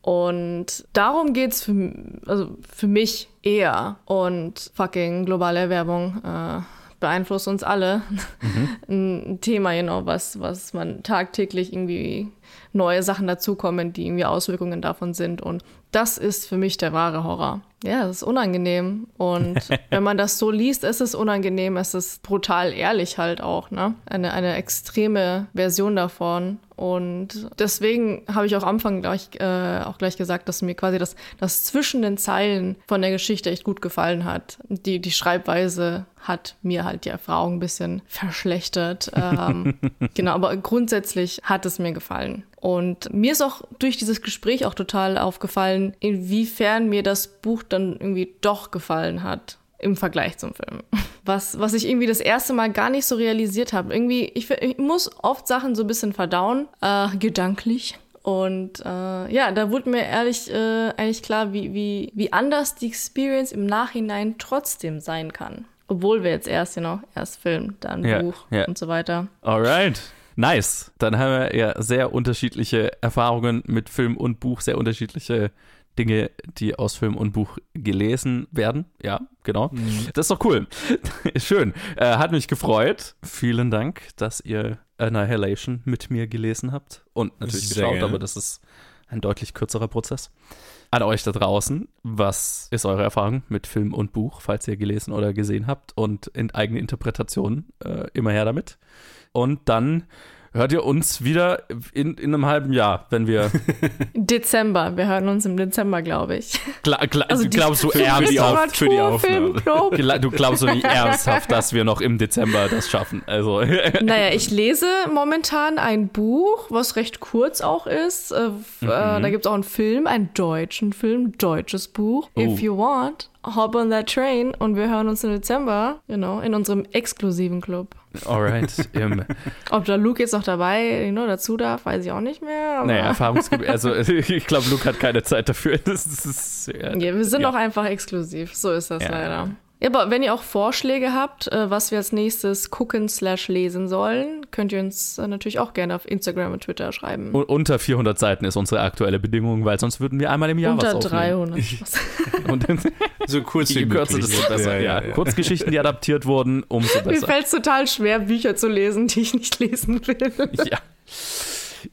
Und darum geht es für, also für mich eher. Und fucking globale Erwerbung äh, beeinflusst uns alle. Mhm. Ein Thema, genau, was, was man tagtäglich irgendwie neue Sachen dazukommen, die irgendwie Auswirkungen davon sind. Und das ist für mich der wahre Horror. Ja, es ist unangenehm. Und wenn man das so liest, ist es unangenehm. Es ist brutal ehrlich halt auch, ne? Eine, eine extreme Version davon. Und deswegen habe ich auch am Anfang gleich, äh, auch gleich gesagt, dass mir quasi das, das zwischen den Zeilen von der Geschichte echt gut gefallen hat. Die, die Schreibweise hat mir halt die Erfahrung ein bisschen verschlechtert. Ähm, genau, aber grundsätzlich hat es mir gefallen. Und mir ist auch durch dieses Gespräch auch total aufgefallen, inwiefern mir das Buch dann irgendwie doch gefallen hat im Vergleich zum Film. Was, was ich irgendwie das erste Mal gar nicht so realisiert habe. Irgendwie, ich, ich muss oft Sachen so ein bisschen verdauen, äh, gedanklich. Und äh, ja, da wurde mir ehrlich äh, eigentlich klar, wie, wie, wie anders die Experience im Nachhinein trotzdem sein kann. Obwohl wir jetzt erst, you know, erst Film, dann ja, Buch ja. und so weiter. Alright. Nice. Dann haben wir ja sehr unterschiedliche Erfahrungen mit Film und Buch, sehr unterschiedliche Dinge, die aus Film und Buch gelesen werden. Ja, genau. Mhm. Das ist doch cool. Schön. Äh, hat mich gefreut. Vielen Dank, dass ihr Annihilation mit mir gelesen habt und natürlich Sehr geschaut, gerne. aber das ist ein deutlich kürzerer Prozess. An euch da draußen, was ist eure Erfahrung mit Film und Buch, falls ihr gelesen oder gesehen habt und in eigene Interpretationen äh, immer her damit. Und dann hört ihr uns wieder in, in einem halben Jahr, wenn wir. Dezember. Wir hören uns im Dezember, glaube ich. Klar, klar, also glaubst du ernsthaft für die Aufnahme? Du glaubst du nicht ernsthaft, dass wir noch im Dezember das schaffen? Also. Naja, ich lese momentan ein Buch, was recht kurz auch ist. Äh, mhm. Da gibt es auch einen Film, einen deutschen Film, deutsches Buch. Oh. If you want, hop on that train und wir hören uns im Dezember, genau, in unserem exklusiven Club. Alright. Ob da Luke jetzt noch dabei know, dazu darf, weiß ich auch nicht mehr. Naja, erfahrungsgemäß. Also, ich glaube, Luke hat keine Zeit dafür. Das ist, ja, ja, wir sind ja. auch einfach exklusiv. So ist das leider. Ja, aber wenn ihr auch Vorschläge habt, äh, was wir als nächstes gucken slash lesen sollen, könnt ihr uns äh, natürlich auch gerne auf Instagram und Twitter schreiben. Und unter 400 Seiten ist unsere aktuelle Bedingung, weil sonst würden wir einmal im Jahr unter was aufnehmen. Unter 300. so kurz je kürzer, desto besser. Ja, ja, ja. Kurzgeschichten, die adaptiert wurden, umso besser. Mir fällt es total schwer, Bücher zu lesen, die ich nicht lesen will. Ja.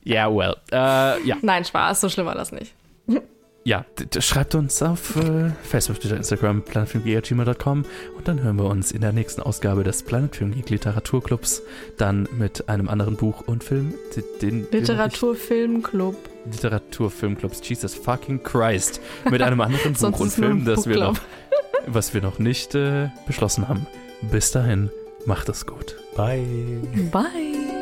Ja, yeah, well. Uh, ja. Nein, Spaß, so schlimm war das nicht ja, schreibt uns auf äh, Facebook, Twitter, Instagram, planetfilmgeek.gmail.com und dann hören wir uns in der nächsten Ausgabe des Planet Film Geek Literaturclubs dann mit einem anderen Buch und Film. Den, Literaturfilmclub. Literaturfilmclubs, Jesus fucking Christ. Mit einem anderen Buch und Film, das wir noch, was wir noch nicht äh, beschlossen haben. Bis dahin, macht es gut. Bye. Bye.